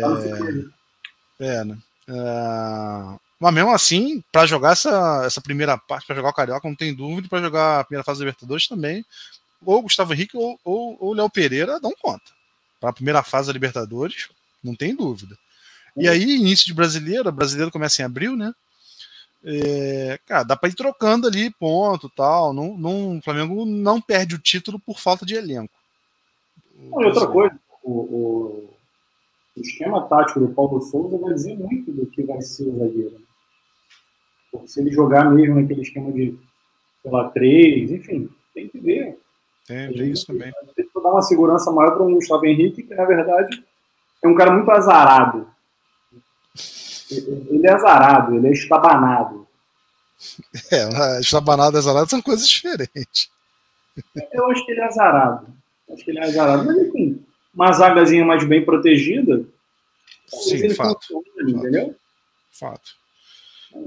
é né? É... Mas mesmo assim, para jogar essa, essa primeira parte, para jogar o Carioca, não tem dúvida, para jogar a primeira fase da Libertadores também, ou Gustavo Henrique ou, ou, ou Léo Pereira dão conta. Para a primeira fase da Libertadores, não tem dúvida. E aí, início de brasileiro, o brasileiro começa em abril, né? É, cara, dá para ir trocando ali, ponto, tal. Não, não, o Flamengo não perde o título por falta de elenco. Não, e outra coisa, o, o, o, esquema tático do Paulo Souza vai dizer muito do que vai ser o zagueiro. Porque se ele jogar mesmo naquele esquema de, sei lá, três, enfim, tem que ver. Tem, tem isso também. Tem que dar uma segurança maior para o Gustavo Henrique, que na verdade é um cara muito azarado. Ele é azarado, ele é estabanado. É, estabanado e azarado são coisas diferentes. Eu acho que ele é azarado. Acho que ele é azarado. Mas enfim, uma zagazinha mais bem protegida. Sim, fato. Funciona, entendeu? Fato.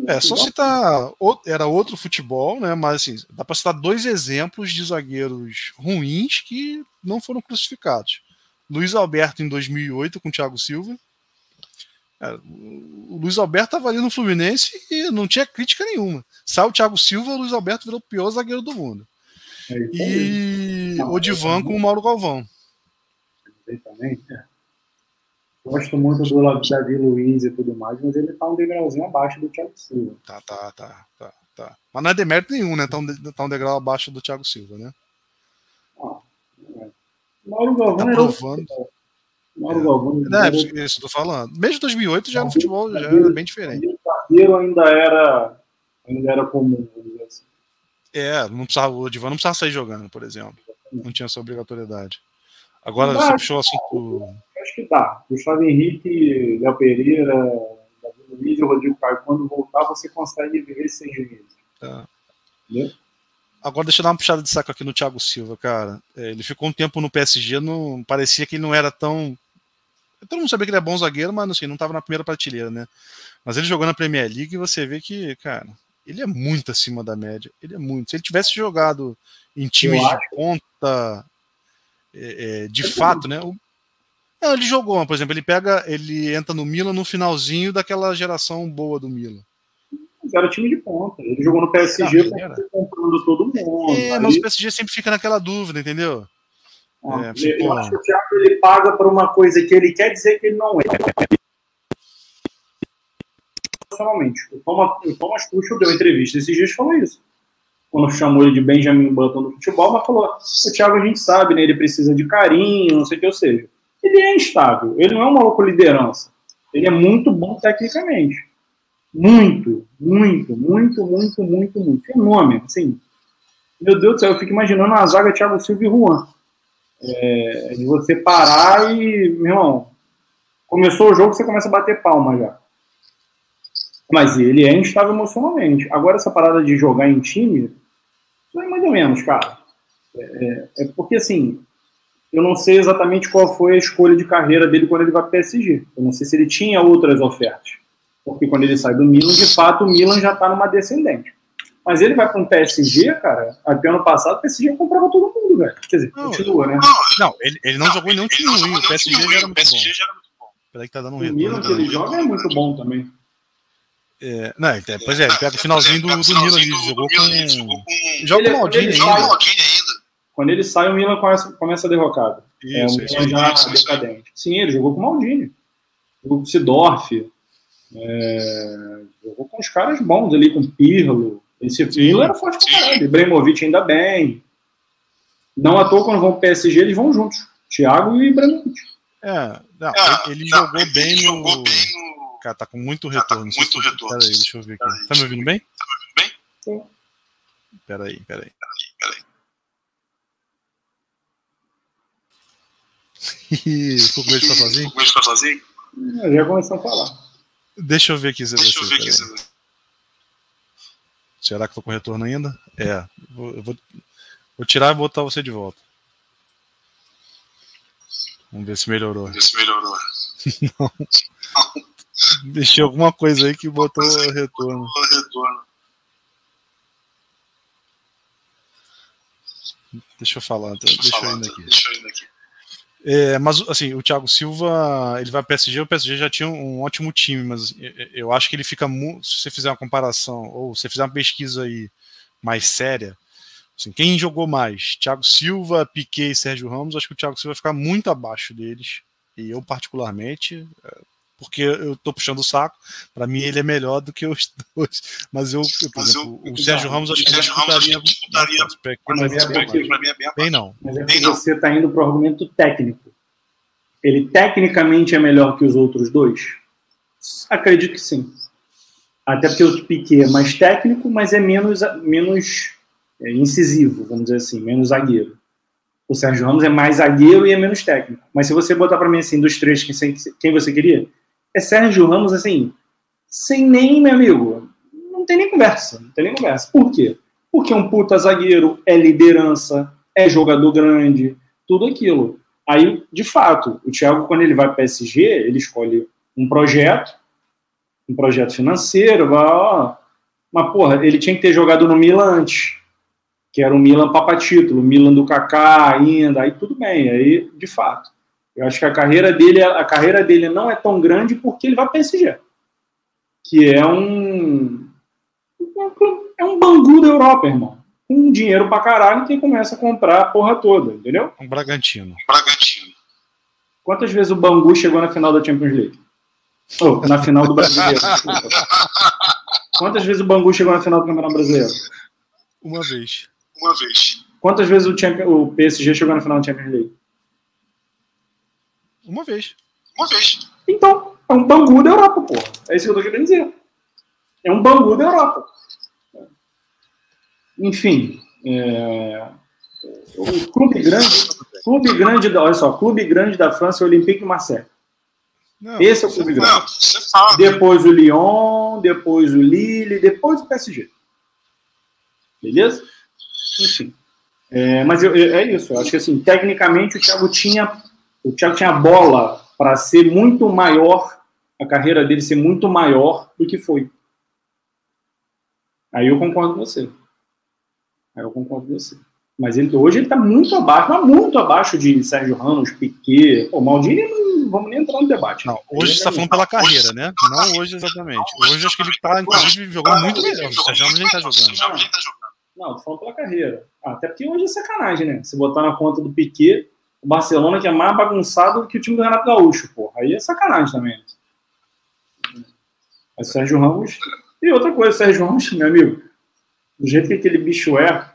É, só citar. Era outro futebol, né? Mas assim, dá para citar dois exemplos de zagueiros ruins que não foram crucificados. Luiz Alberto em 2008 com o Thiago Silva o Luiz Alberto estava ali no Fluminense e não tinha crítica nenhuma. Sai o Thiago Silva, o Luiz Alberto virou o pior zagueiro do mundo. É e o Divan com o Mauro Galvão. Exatamente. É. Gosto muito do Davi Luiz e tudo mais, mas ele tá um degrauzinho abaixo do Thiago Silva. Tá, tá, tá, tá, tá. Mas não é demérito nenhum, né? Tá um, tá um degrau abaixo do Thiago Silva, né? Ah, é. Mauro Galvão tá provando. Era Mauro é. Galvão. É, era... isso, tô falando. Mesmo 2008 já no futebol já era bem diferente. O ainda era, ainda era comum, assim. É, não precisava, o Divan não precisava sair jogando, por exemplo. Não tinha essa obrigatoriedade. Agora você puxou o assunto. Acho que tá. Gustavo Henrique, Léo Pereira, Davi Luiz e Rodrigo Caio, quando voltar, você consegue viver seis meses. Tá. Entendeu? Agora deixa eu dar uma puxada de saco aqui no Thiago Silva, cara. É, ele ficou um tempo no PSG, não parecia que ele não era tão. Todo mundo sabia que ele é bom zagueiro, mas assim, não estava na primeira prateleira, né? Mas ele jogou na Premier League e você vê que, cara, ele é muito acima da média. Ele é muito. Se ele tivesse jogado em times de ponta, é, é, de fato, né? O... Não, ele jogou, por exemplo, ele pega, ele entra no Milan no finalzinho daquela geração boa do Milan. Mas era time de ponta. Ele jogou no PSG não, comprando todo mundo. É, mas o PSG sempre fica naquela dúvida, entendeu? É, eu acho que o Thiago ele paga por uma coisa que ele quer dizer que ele não é profissionalmente. O Thomas, o Thomas Tuchel deu entrevista esses dias e falou isso. Quando chamou ele de Benjamin Button do futebol, mas falou: o Thiago a gente sabe, né? Ele precisa de carinho, não sei o que, ou seja. Ele é instável, ele não é uma louca liderança. Ele é muito bom tecnicamente. Muito, muito, muito, muito, muito, muito. Fenômeno, assim. Meu Deus do céu, eu fico imaginando a zaga Thiago Silva e Juan. É, de você parar e, meu irmão, começou o jogo, você começa a bater palma já. Mas ele é instável emocionalmente. Agora, essa parada de jogar em time, isso é mais ou menos, cara. É, é, é, porque, assim, eu não sei exatamente qual foi a escolha de carreira dele quando ele vai para o PSG. Eu não sei se ele tinha outras ofertas. Porque quando ele sai do Milan, de fato, o Milan já está numa descendente. Mas ele vai para um PSG, cara, até ano passado, o PSG comprava todo mundo, velho. Quer dizer, não, continua, né? Não, ele, ele não, não jogou em nenhum time ruim. O PSG já era muito bom. Peraí que tá dando um retorno. O Milan que ele joga é muito bom também. É, não, então, pois é, ele pega o finalzinho do, do, Milan ali, jogou com. Joga com o Maldini ainda. Quando ele sai, o Milan começa, começa a derrocada. É, isso, é, o já isso, decadente. Sim, ele jogou com o Maldini. Jogou com o Sidorf. É, jogou com os caras bons ali, com o Pirlo. Esse Milan era forte pra caralho. Ibrahimovic ainda bem. Não à toa, quando vão pro PSG, eles vão juntos. Thiago e Ibrahimovic. É, não, é, ele, não, jogou, ele bem, jogou no... bem no Cara, tá com muito retorno. Tá com muito retorno. Peraí, deixa eu ver aqui. Tá me ouvindo bem? Tá me ouvindo bem? Sim. Peraí, peraí. Peraí, peraí. Ficou com medo de ficar sozinho? Ficou com medo de ficar sozinho? Eu já começou a falar. Deixa eu ver aqui se Deixa eu ver aqui se Será que tô com retorno ainda? É. Vou, vou, vou tirar e botar você de volta. Vamos ver se melhorou. Vamos ver se melhorou. Não. Não. Deixei alguma coisa aí que botou retorno. Deixa eu falar, deixa, deixa eu aqui. Deixa eu ir aqui. É, mas assim, o Thiago Silva, ele vai para o PSG, o PSG já tinha um ótimo time, mas eu acho que ele fica muito, se você fizer uma comparação ou se fizer uma pesquisa aí mais séria, assim, quem jogou mais? Thiago Silva, Piquet e Sérgio Ramos, acho que o Thiago Silva vai ficar muito abaixo deles. E eu particularmente, porque eu tô puxando o saco. Para mim, ele é melhor do que os dois. Mas eu, eu por exemplo, eu, o Sérgio Ramos acho que já disputaria. Para mim é bem, bem não. Mas é que você está indo para o argumento técnico. Ele tecnicamente é melhor que os outros dois? Acredito que sim. Até porque o Piquet é mais técnico, mas é menos, menos é, incisivo, vamos dizer assim, menos zagueiro. O Sérgio Ramos é mais zagueiro e é menos técnico. Mas se você botar para mim assim, dos três, quem você queria? É Sérgio Ramos, assim, sem nem, meu amigo, não tem nem conversa, não tem nem conversa. Por quê? Porque é um puta zagueiro, é liderança, é jogador grande, tudo aquilo. Aí, de fato, o Thiago, quando ele vai para PSG, ele escolhe um projeto, um projeto financeiro, vai, ó, mas, porra, ele tinha que ter jogado no Milan antes, que era o Milan papa título, o Milan do Kaká ainda, aí tudo bem, aí, de fato. Eu acho que a carreira dele, a carreira dele não é tão grande porque ele vai para o PSG, que é um é um bangu da Europa, irmão. Com dinheiro pra caralho que começa a comprar a porra toda, entendeu? Um Bragantino. Bragantino. Quantas vezes o Bangu chegou na final da Champions League? Oh, na final do Brasileiro. Quantas vezes o Bangu chegou na final do Campeonato Brasileiro? Uma vez. Uma vez. Quantas vezes o, Champions, o PSG chegou na final da Champions League? Uma vez. Uma vez. Então, é um Bangu da Europa, pô. É isso que eu tô querendo dizer. É um Bangu da Europa. enfim, é, o clube grande, clube grande, da, olha só, clube grande da França é o Olympique Marseille. Não, Esse é o clube grande. Não, depois o Lyon, depois o Lille, depois o PSG. Beleza? Enfim. É, mas eu, eu, é isso. Eu acho que assim, tecnicamente o Thiago tinha, o Thiago tinha bola para ser muito maior, a carreira dele ser muito maior do que foi. Aí eu concordo com você. Aí eu concordo com você. Mas ele, hoje ele está muito abaixo, mas muito abaixo de Sérgio Ramos, Piquet. O Maldini não vamos nem entrar no debate. Não, hoje você está falando pela carreira, né? Não hoje exatamente. Hoje acho que ele está, inclusive, jogando muito melhor. O Sérgio Ramos nem está jogando. Não, tô falando pela carreira. Ah, até porque hoje é sacanagem, né? Se botar na conta do Piquet, o Barcelona que é mais bagunçado que o time do Renato Gaúcho, porra. Aí é sacanagem também. Mas Sérgio Ramos. E outra coisa, Sérgio Ramos, meu amigo, do jeito que aquele bicho é,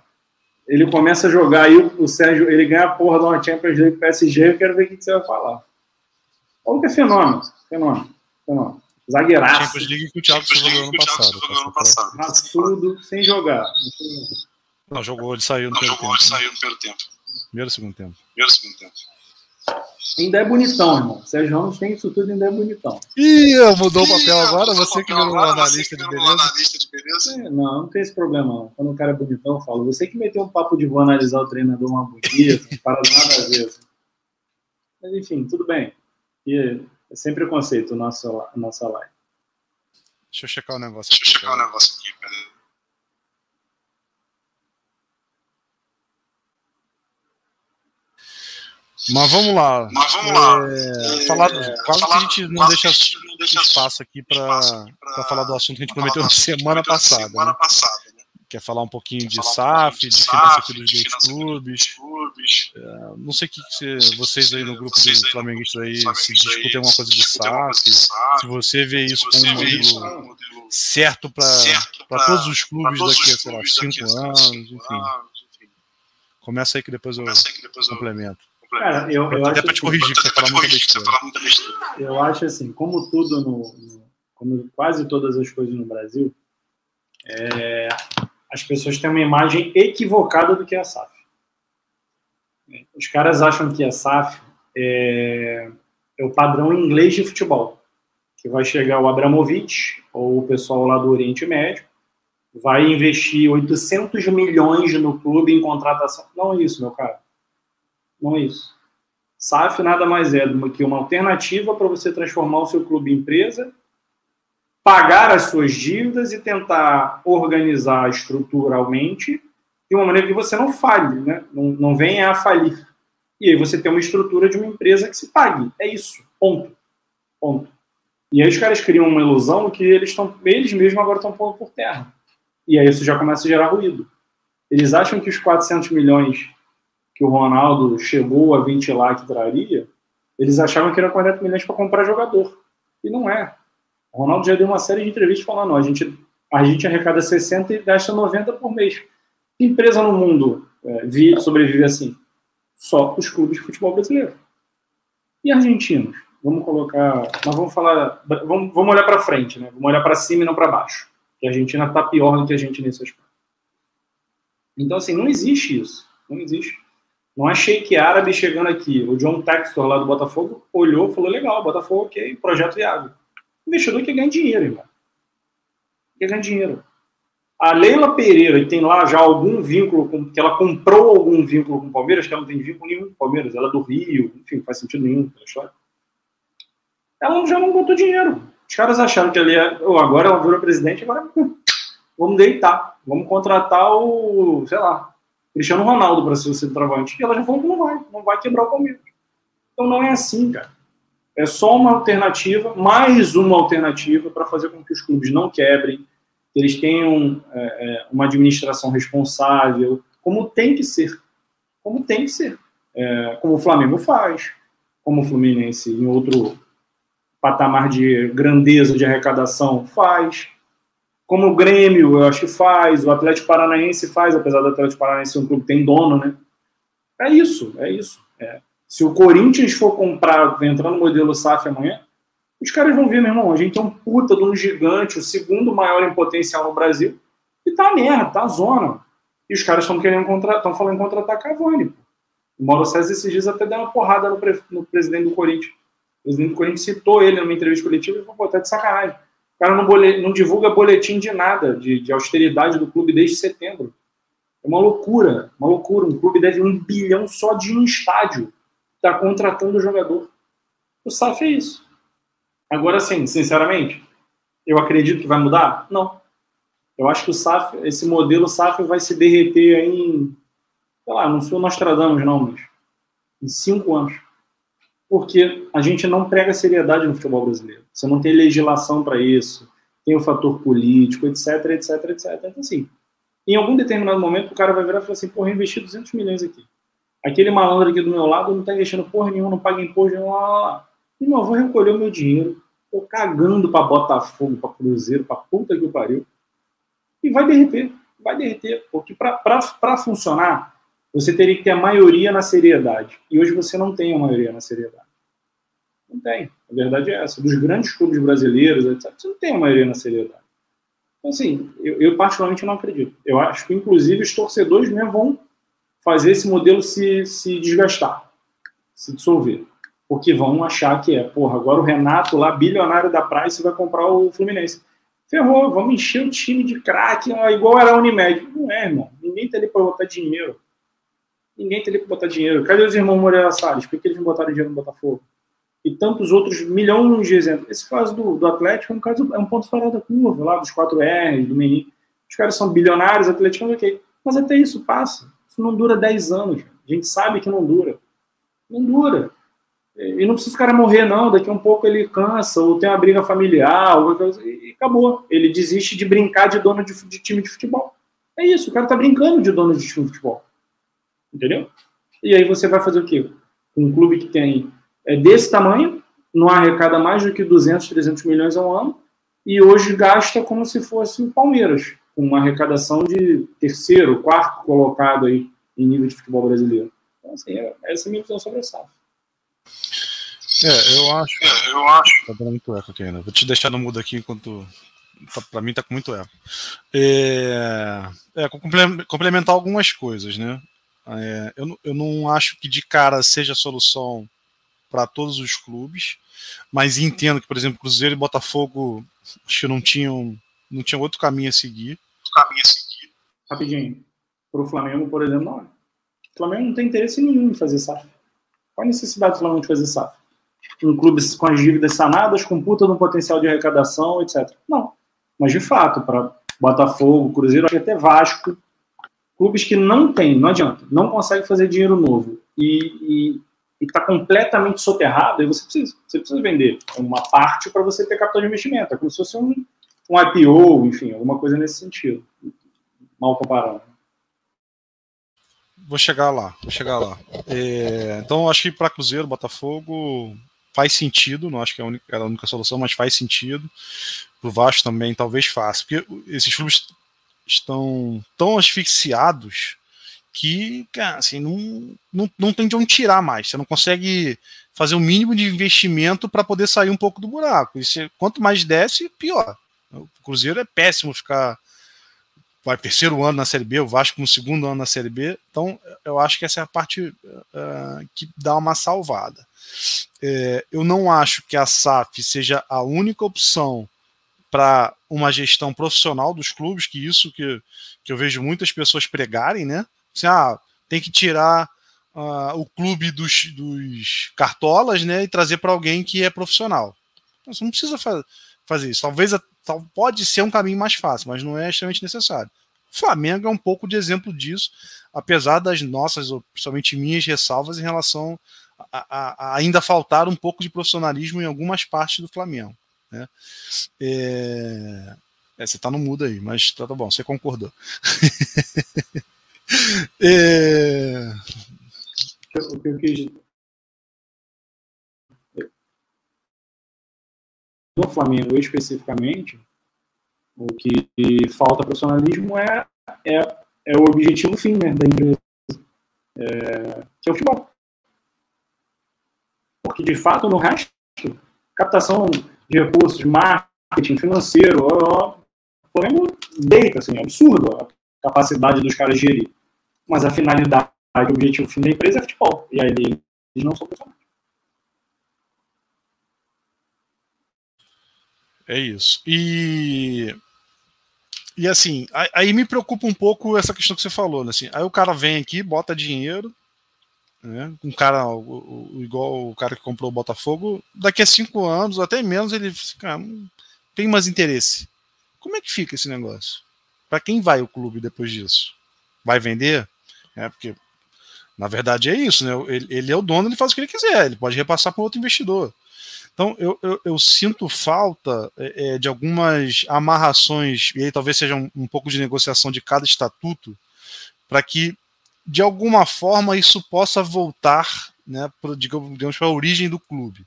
ele começa a jogar aí, o Sérgio, ele ganha a porra de uma Champions League PSG, eu quero ver o que você vai falar. Olha que é fenômeno, fenômeno, fenômeno. Zagueiraço. Champions League que o Thiago jogou no ano passado. Ano passado. Raçudo, sem jogar. Não, jogou, ele saiu no Não, jogou, tempo. Ele saiu no primeiro tempo. Primeiro segundo tempo. Primeiro segundo tempo. Ainda é bonitão, irmão. Sérgio Ramos tem isso tudo, ainda é bonitão. Ih, mudou o papel agora? Você que virou um analista de beleza? É, não, não tem esse problema. Não. Quando o cara é bonitão, eu falo. Você que meteu um papo de vou analisar o treinador uma bonita, para nada a ver. Mas enfim, tudo bem. E é sem preconceito nossa, nossa live. Deixa eu checar o negócio. Deixa eu checar o negócio aqui, peraí. Mas vamos lá. Mas vamos lá. É, falar, é, quase falar, que a gente não deixa, espaço aqui para falar do assunto que a gente prometeu na semana passada. Semana né? passada né? Quer falar um pouquinho de SAF, de diferença dos dois clubes. É, não sei o que, que vocês aí no grupo dos flamenguistas aí se discutem alguma coisa de SAF. Se você vê isso como um modelo certo para todos os clubes daqui a, sei lá, cinco anos, enfim. Começa aí que depois eu complemento. Cara, eu, eu acho te corrigir, que você fala muita besteira. Eu acho assim, como tudo no, no, como quase todas as coisas no Brasil, é, as pessoas têm uma imagem equivocada do que é a SAF. Os caras acham que a SAF é, é o padrão inglês de futebol, que vai chegar o Abramovich ou o pessoal lá do Oriente Médio, vai investir 800 milhões no clube em contratação. Não é isso, meu cara. Não é isso. SAF nada mais é do que uma alternativa para você transformar o seu clube em empresa, pagar as suas dívidas e tentar organizar estruturalmente de uma maneira que você não falhe, né? não, não venha a falir. E aí você tem uma estrutura de uma empresa que se pague. É isso. Ponto. Ponto. E aí os caras criam uma ilusão que eles estão, eles mesmos agora estão pondo por terra. E aí isso já começa a gerar ruído. Eles acham que os 400 milhões que o Ronaldo chegou a ventilar que traria, eles achavam que era 40 milhões para comprar jogador. E não é. O Ronaldo já deu uma série de entrevistas falando: a gente, a gente arrecada 60 e gasta 90 por mês. Que empresa no mundo é, vive, sobrevive assim? Só os clubes de futebol brasileiro. E argentinos? Vamos colocar. Mas vamos falar. Vamos, vamos olhar para frente, né? Vamos olhar para cima e não para baixo. Que a Argentina está pior do que a gente nesse aspecto. Então, assim, não existe isso. Não existe. Não achei que árabe chegando aqui. O John Textor lá do Botafogo olhou e falou: legal, Botafogo, ok, projeto viável. Investidor que ganha dinheiro, irmão. Que ganha dinheiro. A Leila Pereira, que tem lá já algum vínculo, com, que ela comprou algum vínculo com o Palmeiras, que ela não tem vínculo nenhum com o Palmeiras, ela é do Rio, enfim, não faz sentido nenhum a história. Ela já não botou dinheiro. Os caras acharam que ali é, oh, agora ela virou presidente, agora hum, vamos deitar, vamos contratar o, sei lá, Cristiano Ronaldo para ser o centroavante. E ela já falou que não vai, não vai quebrar o Palmeiras. Então não é assim, cara. É só uma alternativa, mais uma alternativa para fazer com que os clubes não quebrem, que eles tenham é, é, uma administração responsável, como tem que ser. Como tem que ser. É, como o Flamengo faz, como o Fluminense em outro patamar de grandeza de arrecadação faz como o Grêmio, eu acho que faz, o Atlético Paranaense faz, apesar do Atlético Paranaense ser um clube que tem dono, né? É isso, é isso. É. Se o Corinthians for comprar, entrar no modelo SAF amanhã, os caras vão ver, meu irmão, a gente é um puta de um gigante, o segundo maior em potencial no Brasil, e tá merda, tá zona. E os caras estão querendo estão falando em contratar Cavani. O Mauro César esses dias até deu uma porrada no, pre, no presidente do Corinthians. O presidente do Corinthians citou ele numa entrevista coletiva e falou, pô, tá de sacanagem. O cara não, não divulga boletim de nada, de, de austeridade do clube desde setembro. É uma loucura, uma loucura. Um clube deve um bilhão só de um estádio. Está contratando o jogador. O SAF é isso. Agora sim, sinceramente, eu acredito que vai mudar? Não. Eu acho que o SAF, esse modelo SAF vai se derreter em, sei lá, não sou Nostradamus não, mas em cinco anos. Porque a gente não prega seriedade no futebol brasileiro. Você não tem legislação para isso, tem o fator político, etc, etc, etc. Então, assim, em algum determinado momento o cara vai virar e falar assim, porra, investi 200 milhões aqui. Aquele malandro aqui do meu lado não está investindo porra nenhuma, não paga imposto, não, lá, lá, lá. Não, eu vou recolher o meu dinheiro, tô cagando para Botafogo, para Cruzeiro, para puta que pariu. E vai derreter, vai derreter. Porque para funcionar, você teria que ter a maioria na seriedade. E hoje você não tem a maioria na seriedade. Não tem. A verdade é essa. Dos grandes clubes brasileiros, etc., você não tem a maioria na seriedade. Então, assim, eu, eu particularmente não acredito. Eu acho que, inclusive, os torcedores mesmo vão fazer esse modelo se, se desgastar, se dissolver porque vão achar que é, porra, agora o Renato lá, bilionário da Price, vai comprar o Fluminense. Ferrou, vamos encher o time de craque, igual era a Unimed. Não é, irmão. Ninguém tá ali para botar dinheiro. Ninguém tá ali para botar dinheiro. Cadê os irmãos Moreira Salles? Por que eles não botaram dinheiro no Botafogo? E tantos outros milhões de exemplos. Esse caso do, do Atlético é um, caso, é um ponto fora da curva, lá dos 4 R, do Menin. Os caras são bilionários, atleticanos, ok. Mas até isso passa. Isso não dura 10 anos. A gente sabe que não dura. Não dura. E não precisa o cara morrer, não. Daqui a um pouco ele cansa, ou tem uma briga familiar, e acabou. Ele desiste de brincar de dono de, de, time de futebol. É isso, o cara tá brincando de dono de time de futebol. Entendeu? E aí você vai fazer o quê? Um clube que tem é desse tamanho, não arrecada mais do que 200, 300 milhões ao ano, e hoje gasta como se fosse o Palmeiras, com uma arrecadação de terceiro, quarto colocado aí em nível de futebol brasileiro. Então, assim, é, essa é a minha visão sobre a SAF. É, eu acho. É, eu acho. Tá dando muito eco aqui ainda. Vou te deixar no mudo aqui enquanto. Tá, pra mim tá com muito eco. É, é complementar algumas coisas, né? É, eu, eu não acho que de cara seja a solução para todos os clubes, mas entendo que, por exemplo, Cruzeiro e Botafogo acho que não tinham, não tinham outro caminho a seguir. Caminho a seguir. Rapidinho. Para o Flamengo, por exemplo, não. O Flamengo não tem interesse nenhum em fazer SAF. Qual a necessidade do Flamengo de fazer SAF? um clube com as dívidas sanadas, com puta no potencial de arrecadação, etc. Não. Mas, de fato, para Botafogo, Cruzeiro, até Vasco, clubes que não tem, não adianta, não consegue fazer dinheiro novo e está completamente soterrado, aí você precisa, você precisa vender uma parte para você ter capital de investimento. É como se fosse um, um IPO, enfim, alguma coisa nesse sentido. Mal comparando. Vou chegar lá, vou chegar lá. É, então, acho que para Cruzeiro, Botafogo, faz sentido, não acho que é a única, a única solução, mas faz sentido. Para o Vasco também talvez faça, porque esses clubes estão tão asfixiados que, assim, não, não, não tem de onde tirar mais. Você não consegue fazer o um mínimo de investimento para poder sair um pouco do buraco. E se, quanto mais desce, pior. O Cruzeiro é péssimo ficar vai terceiro ano na Série B, o Vasco no segundo ano na Série B. Então, eu acho que essa é a parte uh, que dá uma salvada. É, eu não acho que a SAF seja a única opção para uma gestão profissional dos clubes, que isso que, que eu vejo muitas pessoas pregarem, né? Assim, ah, tem que tirar uh, o clube dos, dos cartolas né, e trazer para alguém que é profissional. Então, você não precisa fa fazer isso. Talvez tal, pode ser um caminho mais fácil, mas não é extremamente necessário. O Flamengo é um pouco de exemplo disso, apesar das nossas, principalmente minhas ressalvas em relação a, a, ainda faltar um pouco de profissionalismo em algumas partes do Flamengo. Né? É... É, você está no mudo aí, mas tá, tá bom, você concordou. é... No Flamengo especificamente, o que falta profissionalismo é, é, é o objetivo fim né, da empresa, é, que é o futebol. Porque, de fato, no resto, captação de recursos, marketing financeiro, o Flamengo deita, assim, é absurdo. capacidade dos caras gerir. Mas a finalidade, o objetivo fim da empresa é futebol. E aí eles não são profissionais. É isso. E e assim, aí me preocupa um pouco essa questão que você falou, né? Assim, aí o cara vem aqui, bota dinheiro, né? Um cara o, o, igual o cara que comprou o Botafogo, daqui a cinco anos, até menos, ele fica, tem mais interesse. Como é que fica esse negócio? Para quem vai o clube depois disso? Vai vender? É porque na verdade é isso, né? Ele, ele é o dono, ele faz o que ele quiser, ele pode repassar para outro investidor. Então, eu, eu, eu sinto falta é, é, de algumas amarrações, e aí talvez seja um, um pouco de negociação de cada estatuto, para que, de alguma forma, isso possa voltar né, para digamos, a origem do clube.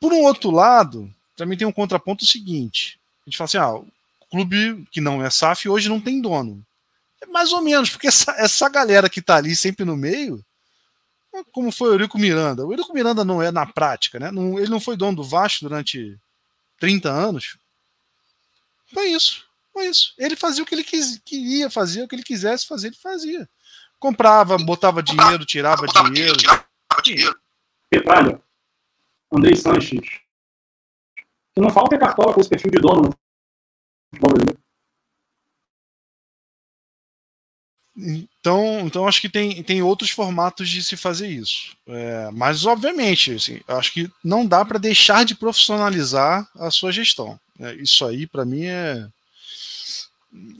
Por um outro lado, também tem um contraponto seguinte: a gente fala assim, ah, o clube que não é SAF hoje não tem dono. É mais ou menos, porque essa, essa galera que está ali sempre no meio como foi o Eurico Miranda. O Eurico Miranda não é na prática, né? Não, ele não foi dono do Vasco durante 30 anos. Foi isso. Foi isso. Ele fazia o que ele quis, queria fazer, o que ele quisesse fazer, ele fazia. Comprava, botava dinheiro, tirava dinheiro. Detalhe, Andrei Sanches. Que não falta é cartola com esse perfil de dono no futebol brasileiro. Então, então acho que tem, tem outros formatos de se fazer isso. É, mas, obviamente, assim, acho que não dá para deixar de profissionalizar a sua gestão. É, isso aí, para mim, é,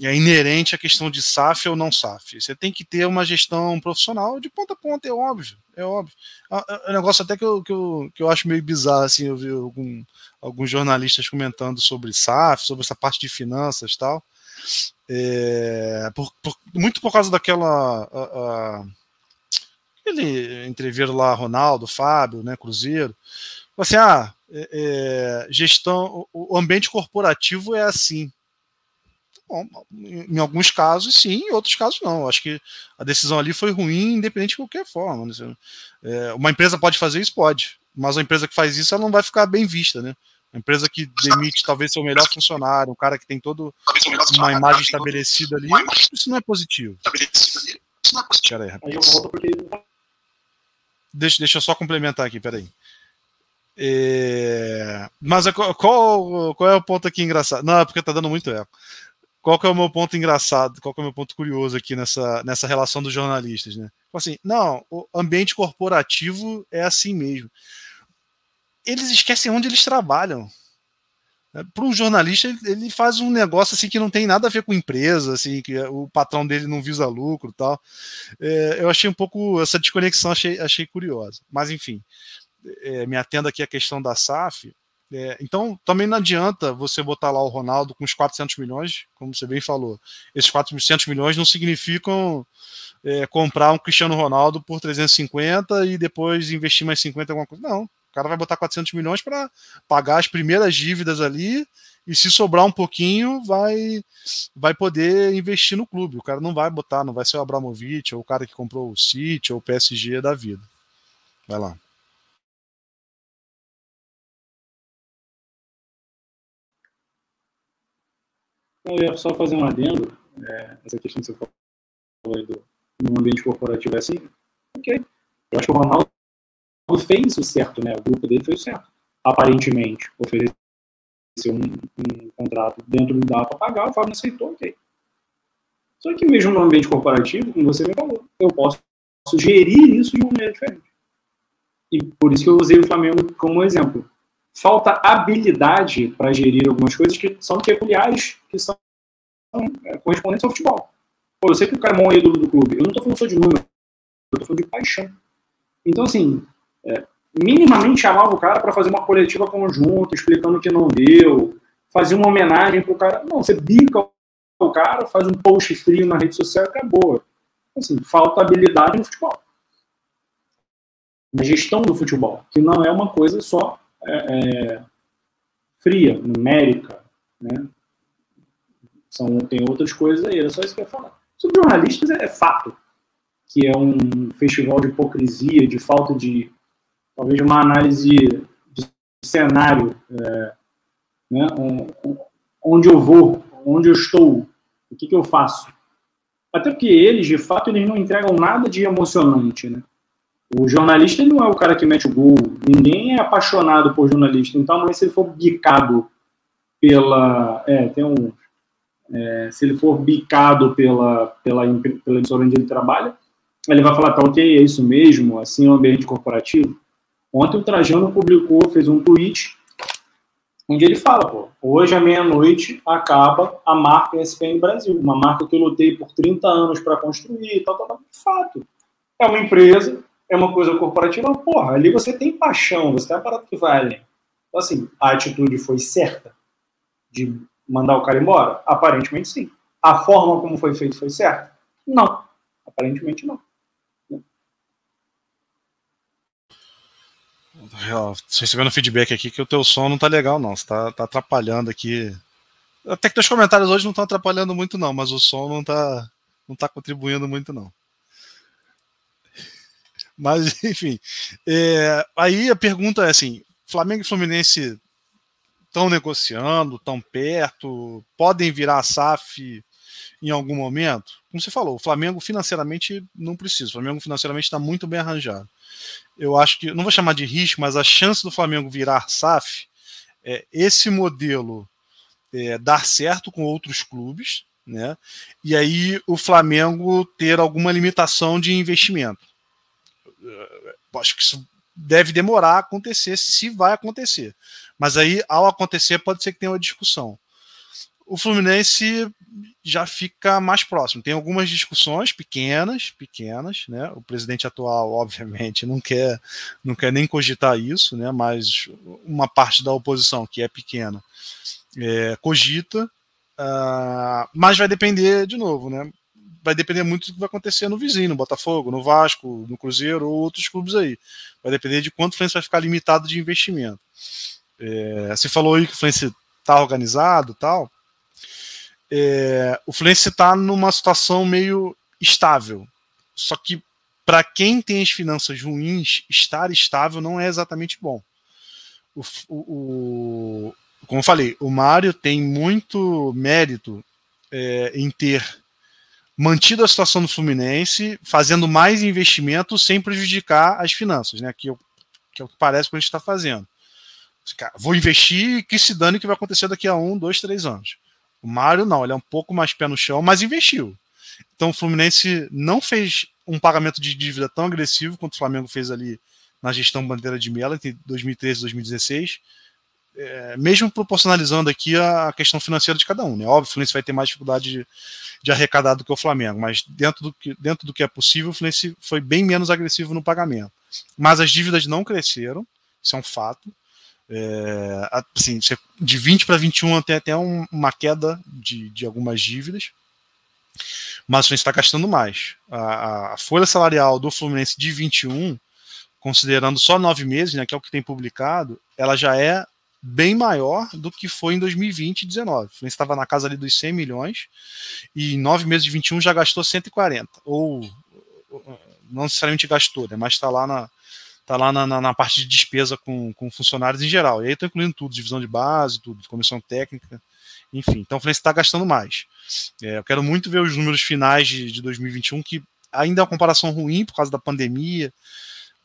é inerente à questão de SAF ou não SAF. Você tem que ter uma gestão profissional de ponta a ponta, é óbvio. É óbvio. É um negócio até que eu, que, eu, que eu acho meio bizarro, assim, eu vi algum, alguns jornalistas comentando sobre SAF, sobre essa parte de finanças e tal. É, por, por, muito por causa daquela. A, a, aquele lá, Ronaldo, Fábio, né, Cruzeiro. Assim, ah, é, é, gestão, o ambiente corporativo é assim. Bom, em alguns casos, sim, em outros casos, não. Acho que a decisão ali foi ruim, independente de qualquer forma. Né? É, uma empresa pode fazer isso? Pode. Mas a empresa que faz isso, ela não vai ficar bem vista, né? Uma empresa que demite talvez seu melhor funcionário, um cara que tem toda uma imagem estabelecida ali, isso não é positivo. Aí, rapidinho. Deixa, deixa eu só complementar aqui, peraí. É... Mas qual, qual é o ponto aqui engraçado? Não, é porque tá dando muito eco. Qual que é o meu ponto engraçado? Qual que é o meu ponto curioso aqui nessa, nessa relação dos jornalistas, né? Assim, não, o ambiente corporativo é assim mesmo eles esquecem onde eles trabalham. É, Para um jornalista, ele faz um negócio assim que não tem nada a ver com empresa, assim, que o patrão dele não visa lucro tal. É, eu achei um pouco essa desconexão, achei, achei curiosa. Mas enfim, é, me atendo aqui à questão da SAF. É, então, também não adianta você botar lá o Ronaldo com os 400 milhões, como você bem falou. Esses 400 milhões não significam é, comprar um Cristiano Ronaldo por 350 e depois investir mais 50 em alguma coisa. Não cara vai botar 400 milhões para pagar as primeiras dívidas ali e se sobrar um pouquinho vai vai poder investir no clube. O cara não vai botar, não vai ser o Abramovich ou o cara que comprou o City ou o PSG da vida. Vai lá. Eu ia só fazer um adendo, é, essa questão que você falou do no ambiente corporativo é assim, ok. Eu acho que o Ronaldo fez o certo, né? O grupo dele fez o certo. Aparentemente, ofereceu um, um contrato dentro do dá para pagar, o Fábio aceitou, ok. Só que mesmo no ambiente corporativo, como você me falou, eu posso sugerir isso de uma maneira diferente. E por isso que eu usei o Flamengo como exemplo. Falta habilidade para gerir algumas coisas que são peculiares, que são é, correspondentes ao futebol. Pô, eu sei que o cara é ídolo do clube. Eu não estou falando só de número, eu estou falando de paixão. Então, assim, é, minimamente chamava o cara para fazer uma coletiva conjunta, explicando o que não deu, fazia uma homenagem pro cara. Não, você bica o cara, faz um post frio na rede social e acabou. Assim, falta habilidade no futebol. Na gestão do futebol, que não é uma coisa só é, é, fria, numérica, né? São, tem outras coisas aí, era só isso que eu ia falar. Sobre jornalistas é, é fato que é um festival de hipocrisia, de falta de talvez uma análise de cenário, é, né, onde eu vou, onde eu estou, o que, que eu faço. Até porque eles, de fato, eles não entregam nada de emocionante, né? O jornalista não é o cara que mete o gol. Ninguém é apaixonado por jornalista. Então, amanhã, se ele for bicado pela. É, tem um. É, se ele for bicado pela, pela, pela emissora onde ele trabalha, ele vai falar, tá ok, é isso mesmo, assim é o ambiente corporativo. Ontem o Trajano publicou, fez um tweet onde ele fala, pô, hoje à meia-noite acaba a marca ESPN Brasil, uma marca que eu lutei por 30 anos para construir tal, tal, tal. Fato. É uma empresa, é uma coisa corporativa, porra, ali você tem paixão, você tem uma parada que vai além. Então, assim, a atitude foi certa de mandar o cara embora? Aparentemente sim. A forma como foi feito foi certa? Não. Aparentemente não. recebendo feedback aqui que o teu som não tá legal, não. Você tá, tá atrapalhando aqui. Até que teus comentários hoje não estão atrapalhando muito, não, mas o som não tá, não tá contribuindo muito, não. Mas, enfim. É, aí a pergunta é assim: Flamengo e Fluminense estão negociando, estão perto, podem virar a SAF em algum momento? Como você falou, o Flamengo financeiramente não precisa. O Flamengo financeiramente está muito bem arranjado. Eu acho que, não vou chamar de risco, mas a chance do Flamengo virar SAF, é, esse modelo é, dar certo com outros clubes, né? E aí o Flamengo ter alguma limitação de investimento. Eu acho que isso deve demorar a acontecer, se vai acontecer. Mas aí, ao acontecer, pode ser que tenha uma discussão. O Fluminense já fica mais próximo. Tem algumas discussões pequenas, pequenas, né? O presidente atual, obviamente, não quer, não quer nem cogitar isso, né? Mas uma parte da oposição que é pequena é, cogita, uh, mas vai depender de novo, né? Vai depender muito do que vai acontecer no vizinho, no Botafogo, no Vasco, no Cruzeiro ou outros clubes aí. Vai depender de quanto o Fluminense vai ficar limitado de investimento. É, você falou aí que o Fluminense está organizado, tal é, o Fluminense está numa situação meio estável. Só que para quem tem as finanças ruins, estar estável não é exatamente bom. O, o, o como eu falei, o Mário tem muito mérito é, em ter mantido a situação do Fluminense, fazendo mais investimentos sem prejudicar as finanças, né? Que, é que é o que parece que a gente está fazendo. Vou investir e que se dane que vai acontecer daqui a um, dois, três anos. O Mário não, ele é um pouco mais pé no chão, mas investiu. Então o Fluminense não fez um pagamento de dívida tão agressivo quanto o Flamengo fez ali na gestão bandeira de Mela entre 2013 e 2016, é, mesmo proporcionalizando aqui a questão financeira de cada um. Né? Óbvio, o Fluminense vai ter mais dificuldade de, de arrecadar do que o Flamengo, mas dentro do, que, dentro do que é possível, o Fluminense foi bem menos agressivo no pagamento. Mas as dívidas não cresceram, isso é um fato. É, assim, de 20 para 21 tem até um, uma queda de, de algumas dívidas, mas o Fluminense está gastando mais. A, a, folha salarial do Fluminense de 21, considerando só nove meses, né, que é o que tem publicado, ela já é bem maior do que foi em 2020 e 2019. O Fluminense estava na casa ali dos 100 milhões e em nove meses de 21 já gastou 140. Ou não necessariamente gastou, né, mas está lá na, tá lá na, na, na, parte de despesa com, com funcionários em geral. E aí estou incluindo tudo, divisão de base, tudo, comissão técnica, enfim. Então o Fluminense está gastando mais. É, eu quero muito ver os números finais de, de 2021, que ainda é uma comparação ruim por causa da pandemia.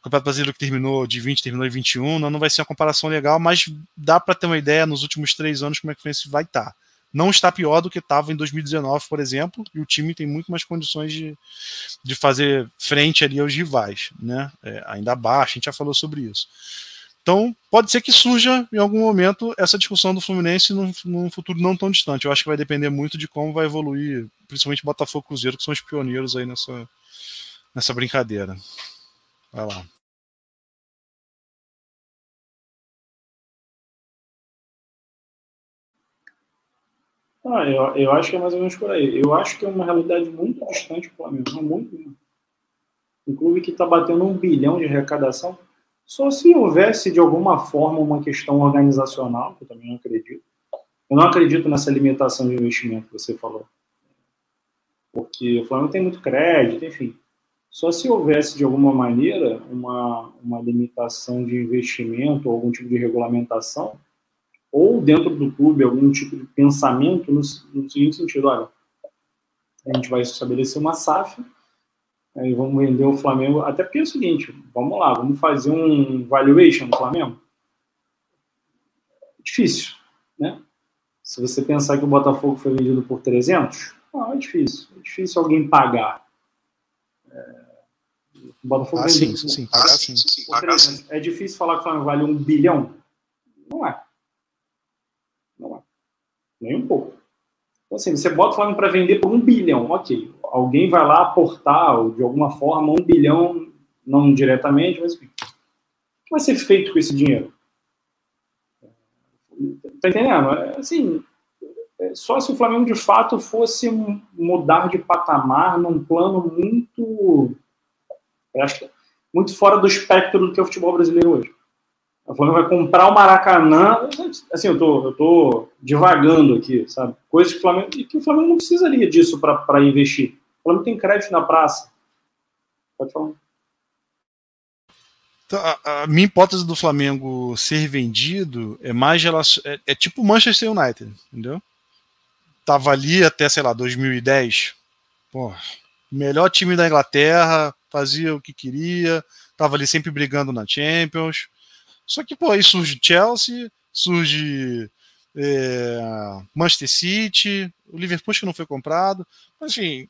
Campeonato Brasileiro que terminou de 20, terminou em 21, não, vai ser uma comparação legal, mas dá para ter uma ideia nos últimos três anos como é que o Fluminense vai estar. Tá não está pior do que estava em 2019, por exemplo, e o time tem muito mais condições de, de fazer frente ali aos rivais, né? É, ainda abaixo, a gente já falou sobre isso. Então, pode ser que surja em algum momento essa discussão do Fluminense num, num futuro não tão distante. Eu acho que vai depender muito de como vai evoluir, principalmente Botafogo e Cruzeiro, que são os pioneiros aí nessa, nessa brincadeira. Vai lá. Ah, eu, eu acho que é mais ou menos por aí. Eu acho que é uma realidade muito distante do Flamengo. Muito. Um clube que está batendo um bilhão de arrecadação. Só se houvesse, de alguma forma, uma questão organizacional, que eu também não acredito. Eu não acredito nessa limitação de investimento que você falou. Porque o Flamengo tem muito crédito, enfim. Só se houvesse, de alguma maneira, uma, uma limitação de investimento, algum tipo de regulamentação, ou dentro do clube algum tipo de pensamento no, no seguinte sentido, olha, A gente vai estabelecer uma SAF, aí vamos vender o Flamengo. Até porque é o seguinte, vamos lá, vamos fazer um valuation do Flamengo. Difícil, né? Se você pensar que o Botafogo foi vendido por 300, não, é difícil. É difícil alguém pagar. É, o Botafogo ah, sim, sim, sim, pagar, sim. sim. É difícil falar que o Flamengo vale um bilhão? Não é. Não é. Nem um pouco. Então, assim, você bota o Flamengo para vender por um bilhão, ok. Alguém vai lá aportar, de alguma forma, um bilhão, não diretamente, mas enfim. O que vai ser feito com esse dinheiro? Tá entendendo? É, assim, é, só se o Flamengo de fato fosse mudar de patamar num plano muito. Acho que muito fora do espectro do que é o futebol brasileiro hoje. O Flamengo vai comprar o Maracanã. Assim, eu tô, eu tô divagando aqui, sabe? Coisas que o Flamengo, que o Flamengo não precisaria disso para investir. O Flamengo tem crédito na praça. Pode falar. Então, a, a, minha hipótese do Flamengo ser vendido é mais relacion... é, é tipo Manchester United, entendeu? Tava ali até, sei lá, 2010. Pô, melhor time da Inglaterra, fazia o que queria, tava ali sempre brigando na Champions só que, pô, aí surge Chelsea, surge é, Manchester City, o Liverpool que não foi comprado, mas enfim,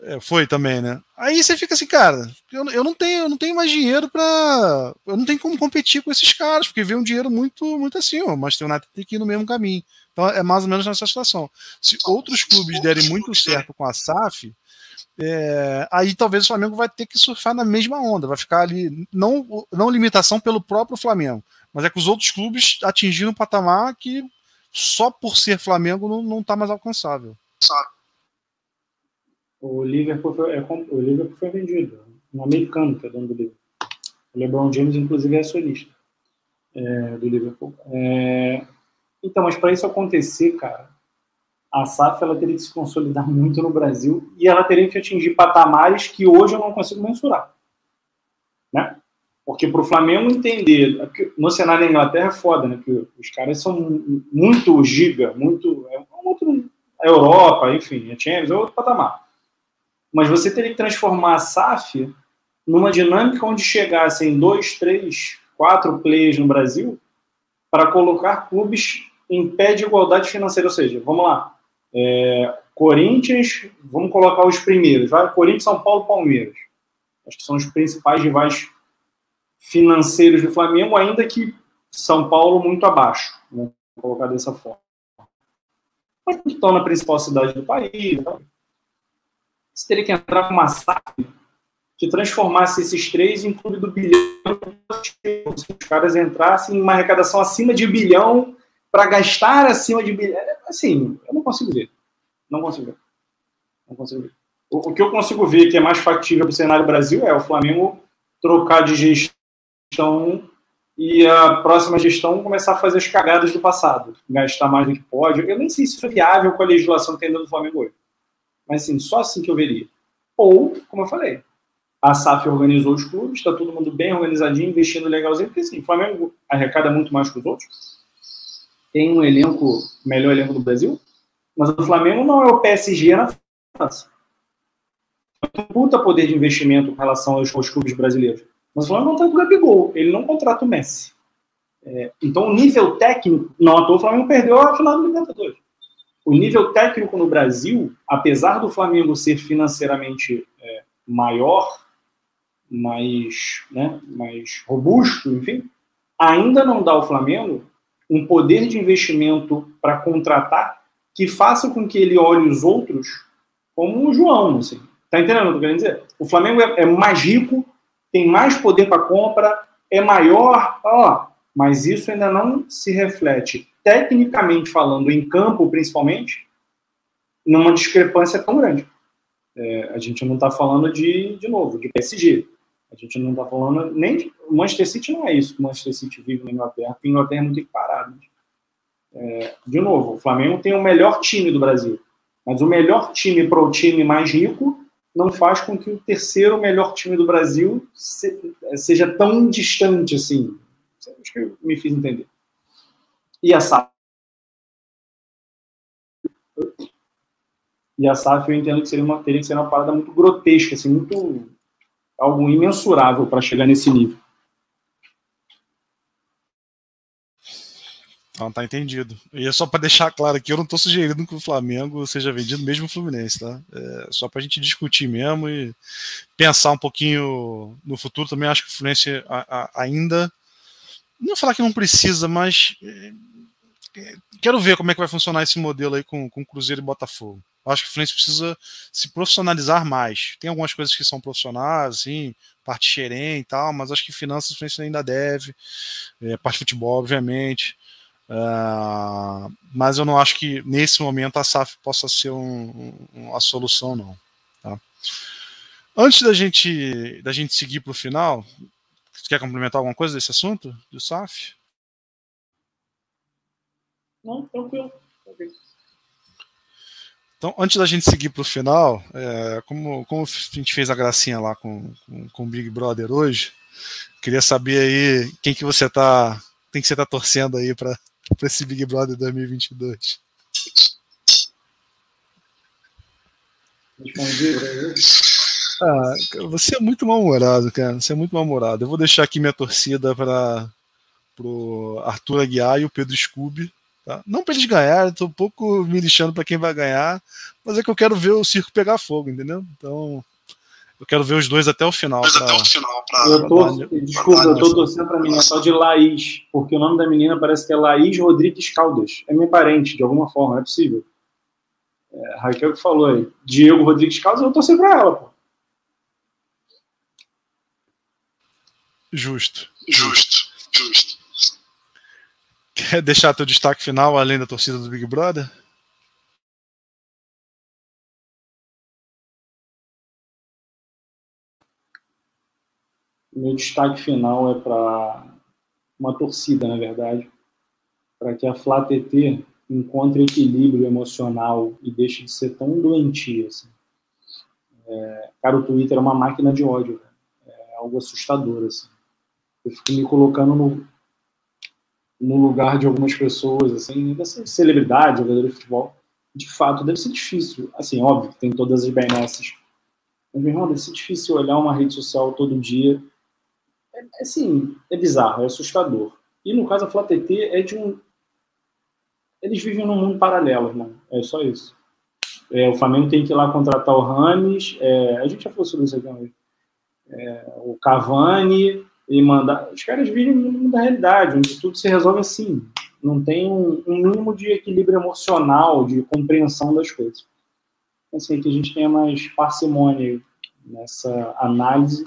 é, foi também, né? Aí você fica assim, cara, eu, eu não tenho, eu não tenho mais dinheiro para, eu não tenho como competir com esses caras, porque vem um dinheiro muito, muito acima, mas tem o United tem que ir no mesmo caminho. Então é mais ou menos nessa situação. Se outros clubes derem muito certo com a SAF, é, aí talvez o Flamengo vai ter que surfar na mesma onda, vai ficar ali, não, não limitação pelo próprio Flamengo, mas é que os outros clubes atingiram um patamar que só por ser Flamengo não está mais alcançável. O Liverpool, foi, é, o Liverpool foi vendido, um americano que é dono do Liverpool. O LeBron James, inclusive, é acionista é, do Liverpool. É, então, mas para isso acontecer, cara, a SAF ela teria que se consolidar muito no Brasil e ela teria que atingir patamares que hoje eu não consigo mensurar. Né? Porque para o Flamengo entender, é no cenário da Inglaterra é foda, né? Que os caras são muito giga, muito. É outro, a Europa, enfim, a Champions, é outro patamar. Mas você teria que transformar a SAF numa dinâmica onde chegassem dois, três, quatro players no Brasil para colocar clubes em pé de igualdade financeira. Ou seja, vamos lá, é, Corinthians, vamos colocar os primeiros, vai? Corinthians, São Paulo, Palmeiras. Acho que são os principais rivais financeiros do Flamengo, ainda que São Paulo muito abaixo, vamos colocar dessa forma. Mas que estão na principal cidade do país. Né? Você teria que entrar com uma SAF que transformasse esses três em clube do bilhão. Se os caras entrassem em uma arrecadação acima de bilhão para gastar acima de bilhão. Assim, eu não consigo ver. Não consigo ver. Não consigo ver. O, o que eu consigo ver que é mais factível para o cenário Brasil é o Flamengo trocar de gestão e a próxima gestão começar a fazer as cagadas do passado, gastar mais do que pode. Eu nem sei se isso é viável com a legislação que tem dentro do Flamengo hoje. Mas assim, só assim que eu veria. Ou, como eu falei, a SAF organizou os clubes, está todo mundo bem organizadinho, investindo legalzinho, porque assim, o Flamengo arrecada muito mais que os outros tem um elenco, melhor elenco do Brasil, mas o Flamengo não é o PSG na França. Tem puta poder de investimento em relação aos, aos clubes brasileiros. Mas o Flamengo não tem o Gabigol, ele não contrata o Messi. É, então, o nível técnico, não à toa, o Flamengo perdeu a final do Libertadores. O nível técnico no Brasil, apesar do Flamengo ser financeiramente é, maior, mais, né, mais robusto, enfim, ainda não dá ao Flamengo um poder de investimento para contratar que faça com que ele olhe os outros como o João, assim. Tá entendendo o que eu quero dizer? O Flamengo é, é mais rico, tem mais poder para compra, é maior, ó, mas isso ainda não se reflete, tecnicamente falando, em campo principalmente, numa discrepância tão grande. É, a gente não está falando de, de novo, de PSG. A gente não está falando nem. O Manchester City não é isso. O Manchester City vive na Inglaterra, a Inglaterra é muito equiparada. É, de novo, o Flamengo tem o melhor time do Brasil. Mas o melhor time para o time mais rico não faz com que o terceiro melhor time do Brasil seja tão distante assim. Acho que eu me fiz entender. E a SAF E a SAF eu entendo que seria uma, teria que ser uma parada muito grotesca, assim, muito algo imensurável para chegar nesse nível. Então tá entendido. E é só para deixar claro aqui, eu não estou sugerindo que o Flamengo seja vendido mesmo o Fluminense, tá? É só para a gente discutir mesmo e pensar um pouquinho no futuro. Também acho que o Fluminense ainda, não falar que não precisa, mas é, é, quero ver como é que vai funcionar esse modelo aí com, com Cruzeiro e Botafogo. Acho que o Fluminense precisa se profissionalizar mais. Tem algumas coisas que são profissionais, assim, parte xerém e tal, mas acho que finanças o Fluminense ainda deve, é, parte de futebol, obviamente. Uh, mas eu não acho que nesse momento a SAF possa ser um, um, a solução, não. Tá? Antes da gente, da gente seguir para o final, você quer complementar alguma coisa desse assunto, do SAF? Não, tranquilo. Então, antes da gente seguir para o final, é, como, como a gente fez a gracinha lá com, com, com o Big Brother hoje, queria saber aí quem que você tá, tem que você tá torcendo aí para esse Big Brother 2022? Ah, você é muito mal-humorado, cara. Você é muito mal-humorado. Eu vou deixar aqui minha torcida para o Arthur Aguiar e o Pedro Scooby. Tá? Não para eles ganharem, estou um pouco me lixando para quem vai ganhar, mas é que eu quero ver o circo pegar fogo, entendeu? Então, eu quero ver os dois até o final. Pra, até o final pra, eu tô, pra desculpa, eu tô torcendo pra menina só de Laís, porque o nome da menina parece que é Laís Rodrigues Caldas. É minha parente, de alguma forma, não é possível. É, Raquel que falou aí. Diego Rodrigues Caldas, eu torcer pra ela, pô. Justo. Justo, justo. Quer deixar teu destaque final além da torcida do Big Brother? meu destaque final é para uma torcida, na verdade, para que a Flá TT encontre equilíbrio emocional e deixe de ser tão doentia. Assim. É, cara, o Twitter é uma máquina de ódio, é algo assustador. Assim. Eu fico me colocando no, no lugar de algumas pessoas, assim, dessa celebridade, jogador de futebol. De fato, deve ser difícil. Assim, óbvio que tem todas as benesses. Mas, meu irmão, deve ser difícil olhar uma rede social todo dia é, assim, é bizarro, é assustador. E no caso, a Flá TT é de um. Eles vivem num mundo paralelo, irmão. É só isso. É, o Flamengo tem que ir lá contratar o Rames. É, a gente já falou sobre isso aqui uma É, o Cavani e mandar. Os caras vivem mundo da realidade, onde tudo se resolve assim. Não tem um, um mínimo de equilíbrio emocional, de compreensão das coisas. Assim, que a gente tenha mais parcimônia nessa análise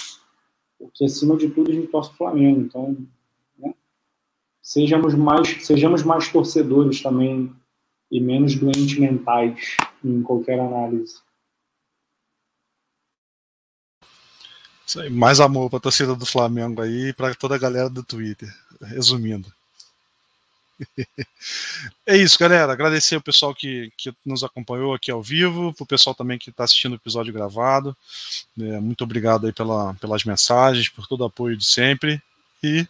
porque acima de tudo a gente torce o Flamengo. Então, né? sejamos, mais, sejamos mais torcedores também e menos doentes mentais em qualquer análise. Isso aí, mais amor para a torcida do Flamengo aí e para toda a galera do Twitter. Resumindo. É isso, galera. Agradecer o pessoal que, que nos acompanhou aqui ao vivo, o pessoal também que está assistindo o episódio gravado. É, muito obrigado aí pela, pelas mensagens, por todo o apoio de sempre. E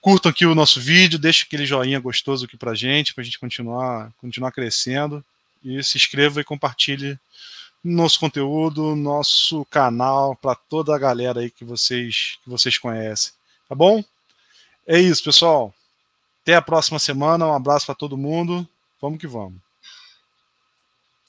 curtam aqui o nosso vídeo, deixem aquele joinha gostoso aqui pra gente, pra gente continuar, continuar crescendo. E se inscreva e compartilhe nosso conteúdo, nosso canal para toda a galera aí que vocês que vocês conhecem. Tá bom? É isso, pessoal. Até a próxima semana. Um abraço para todo mundo. Vamos que vamos.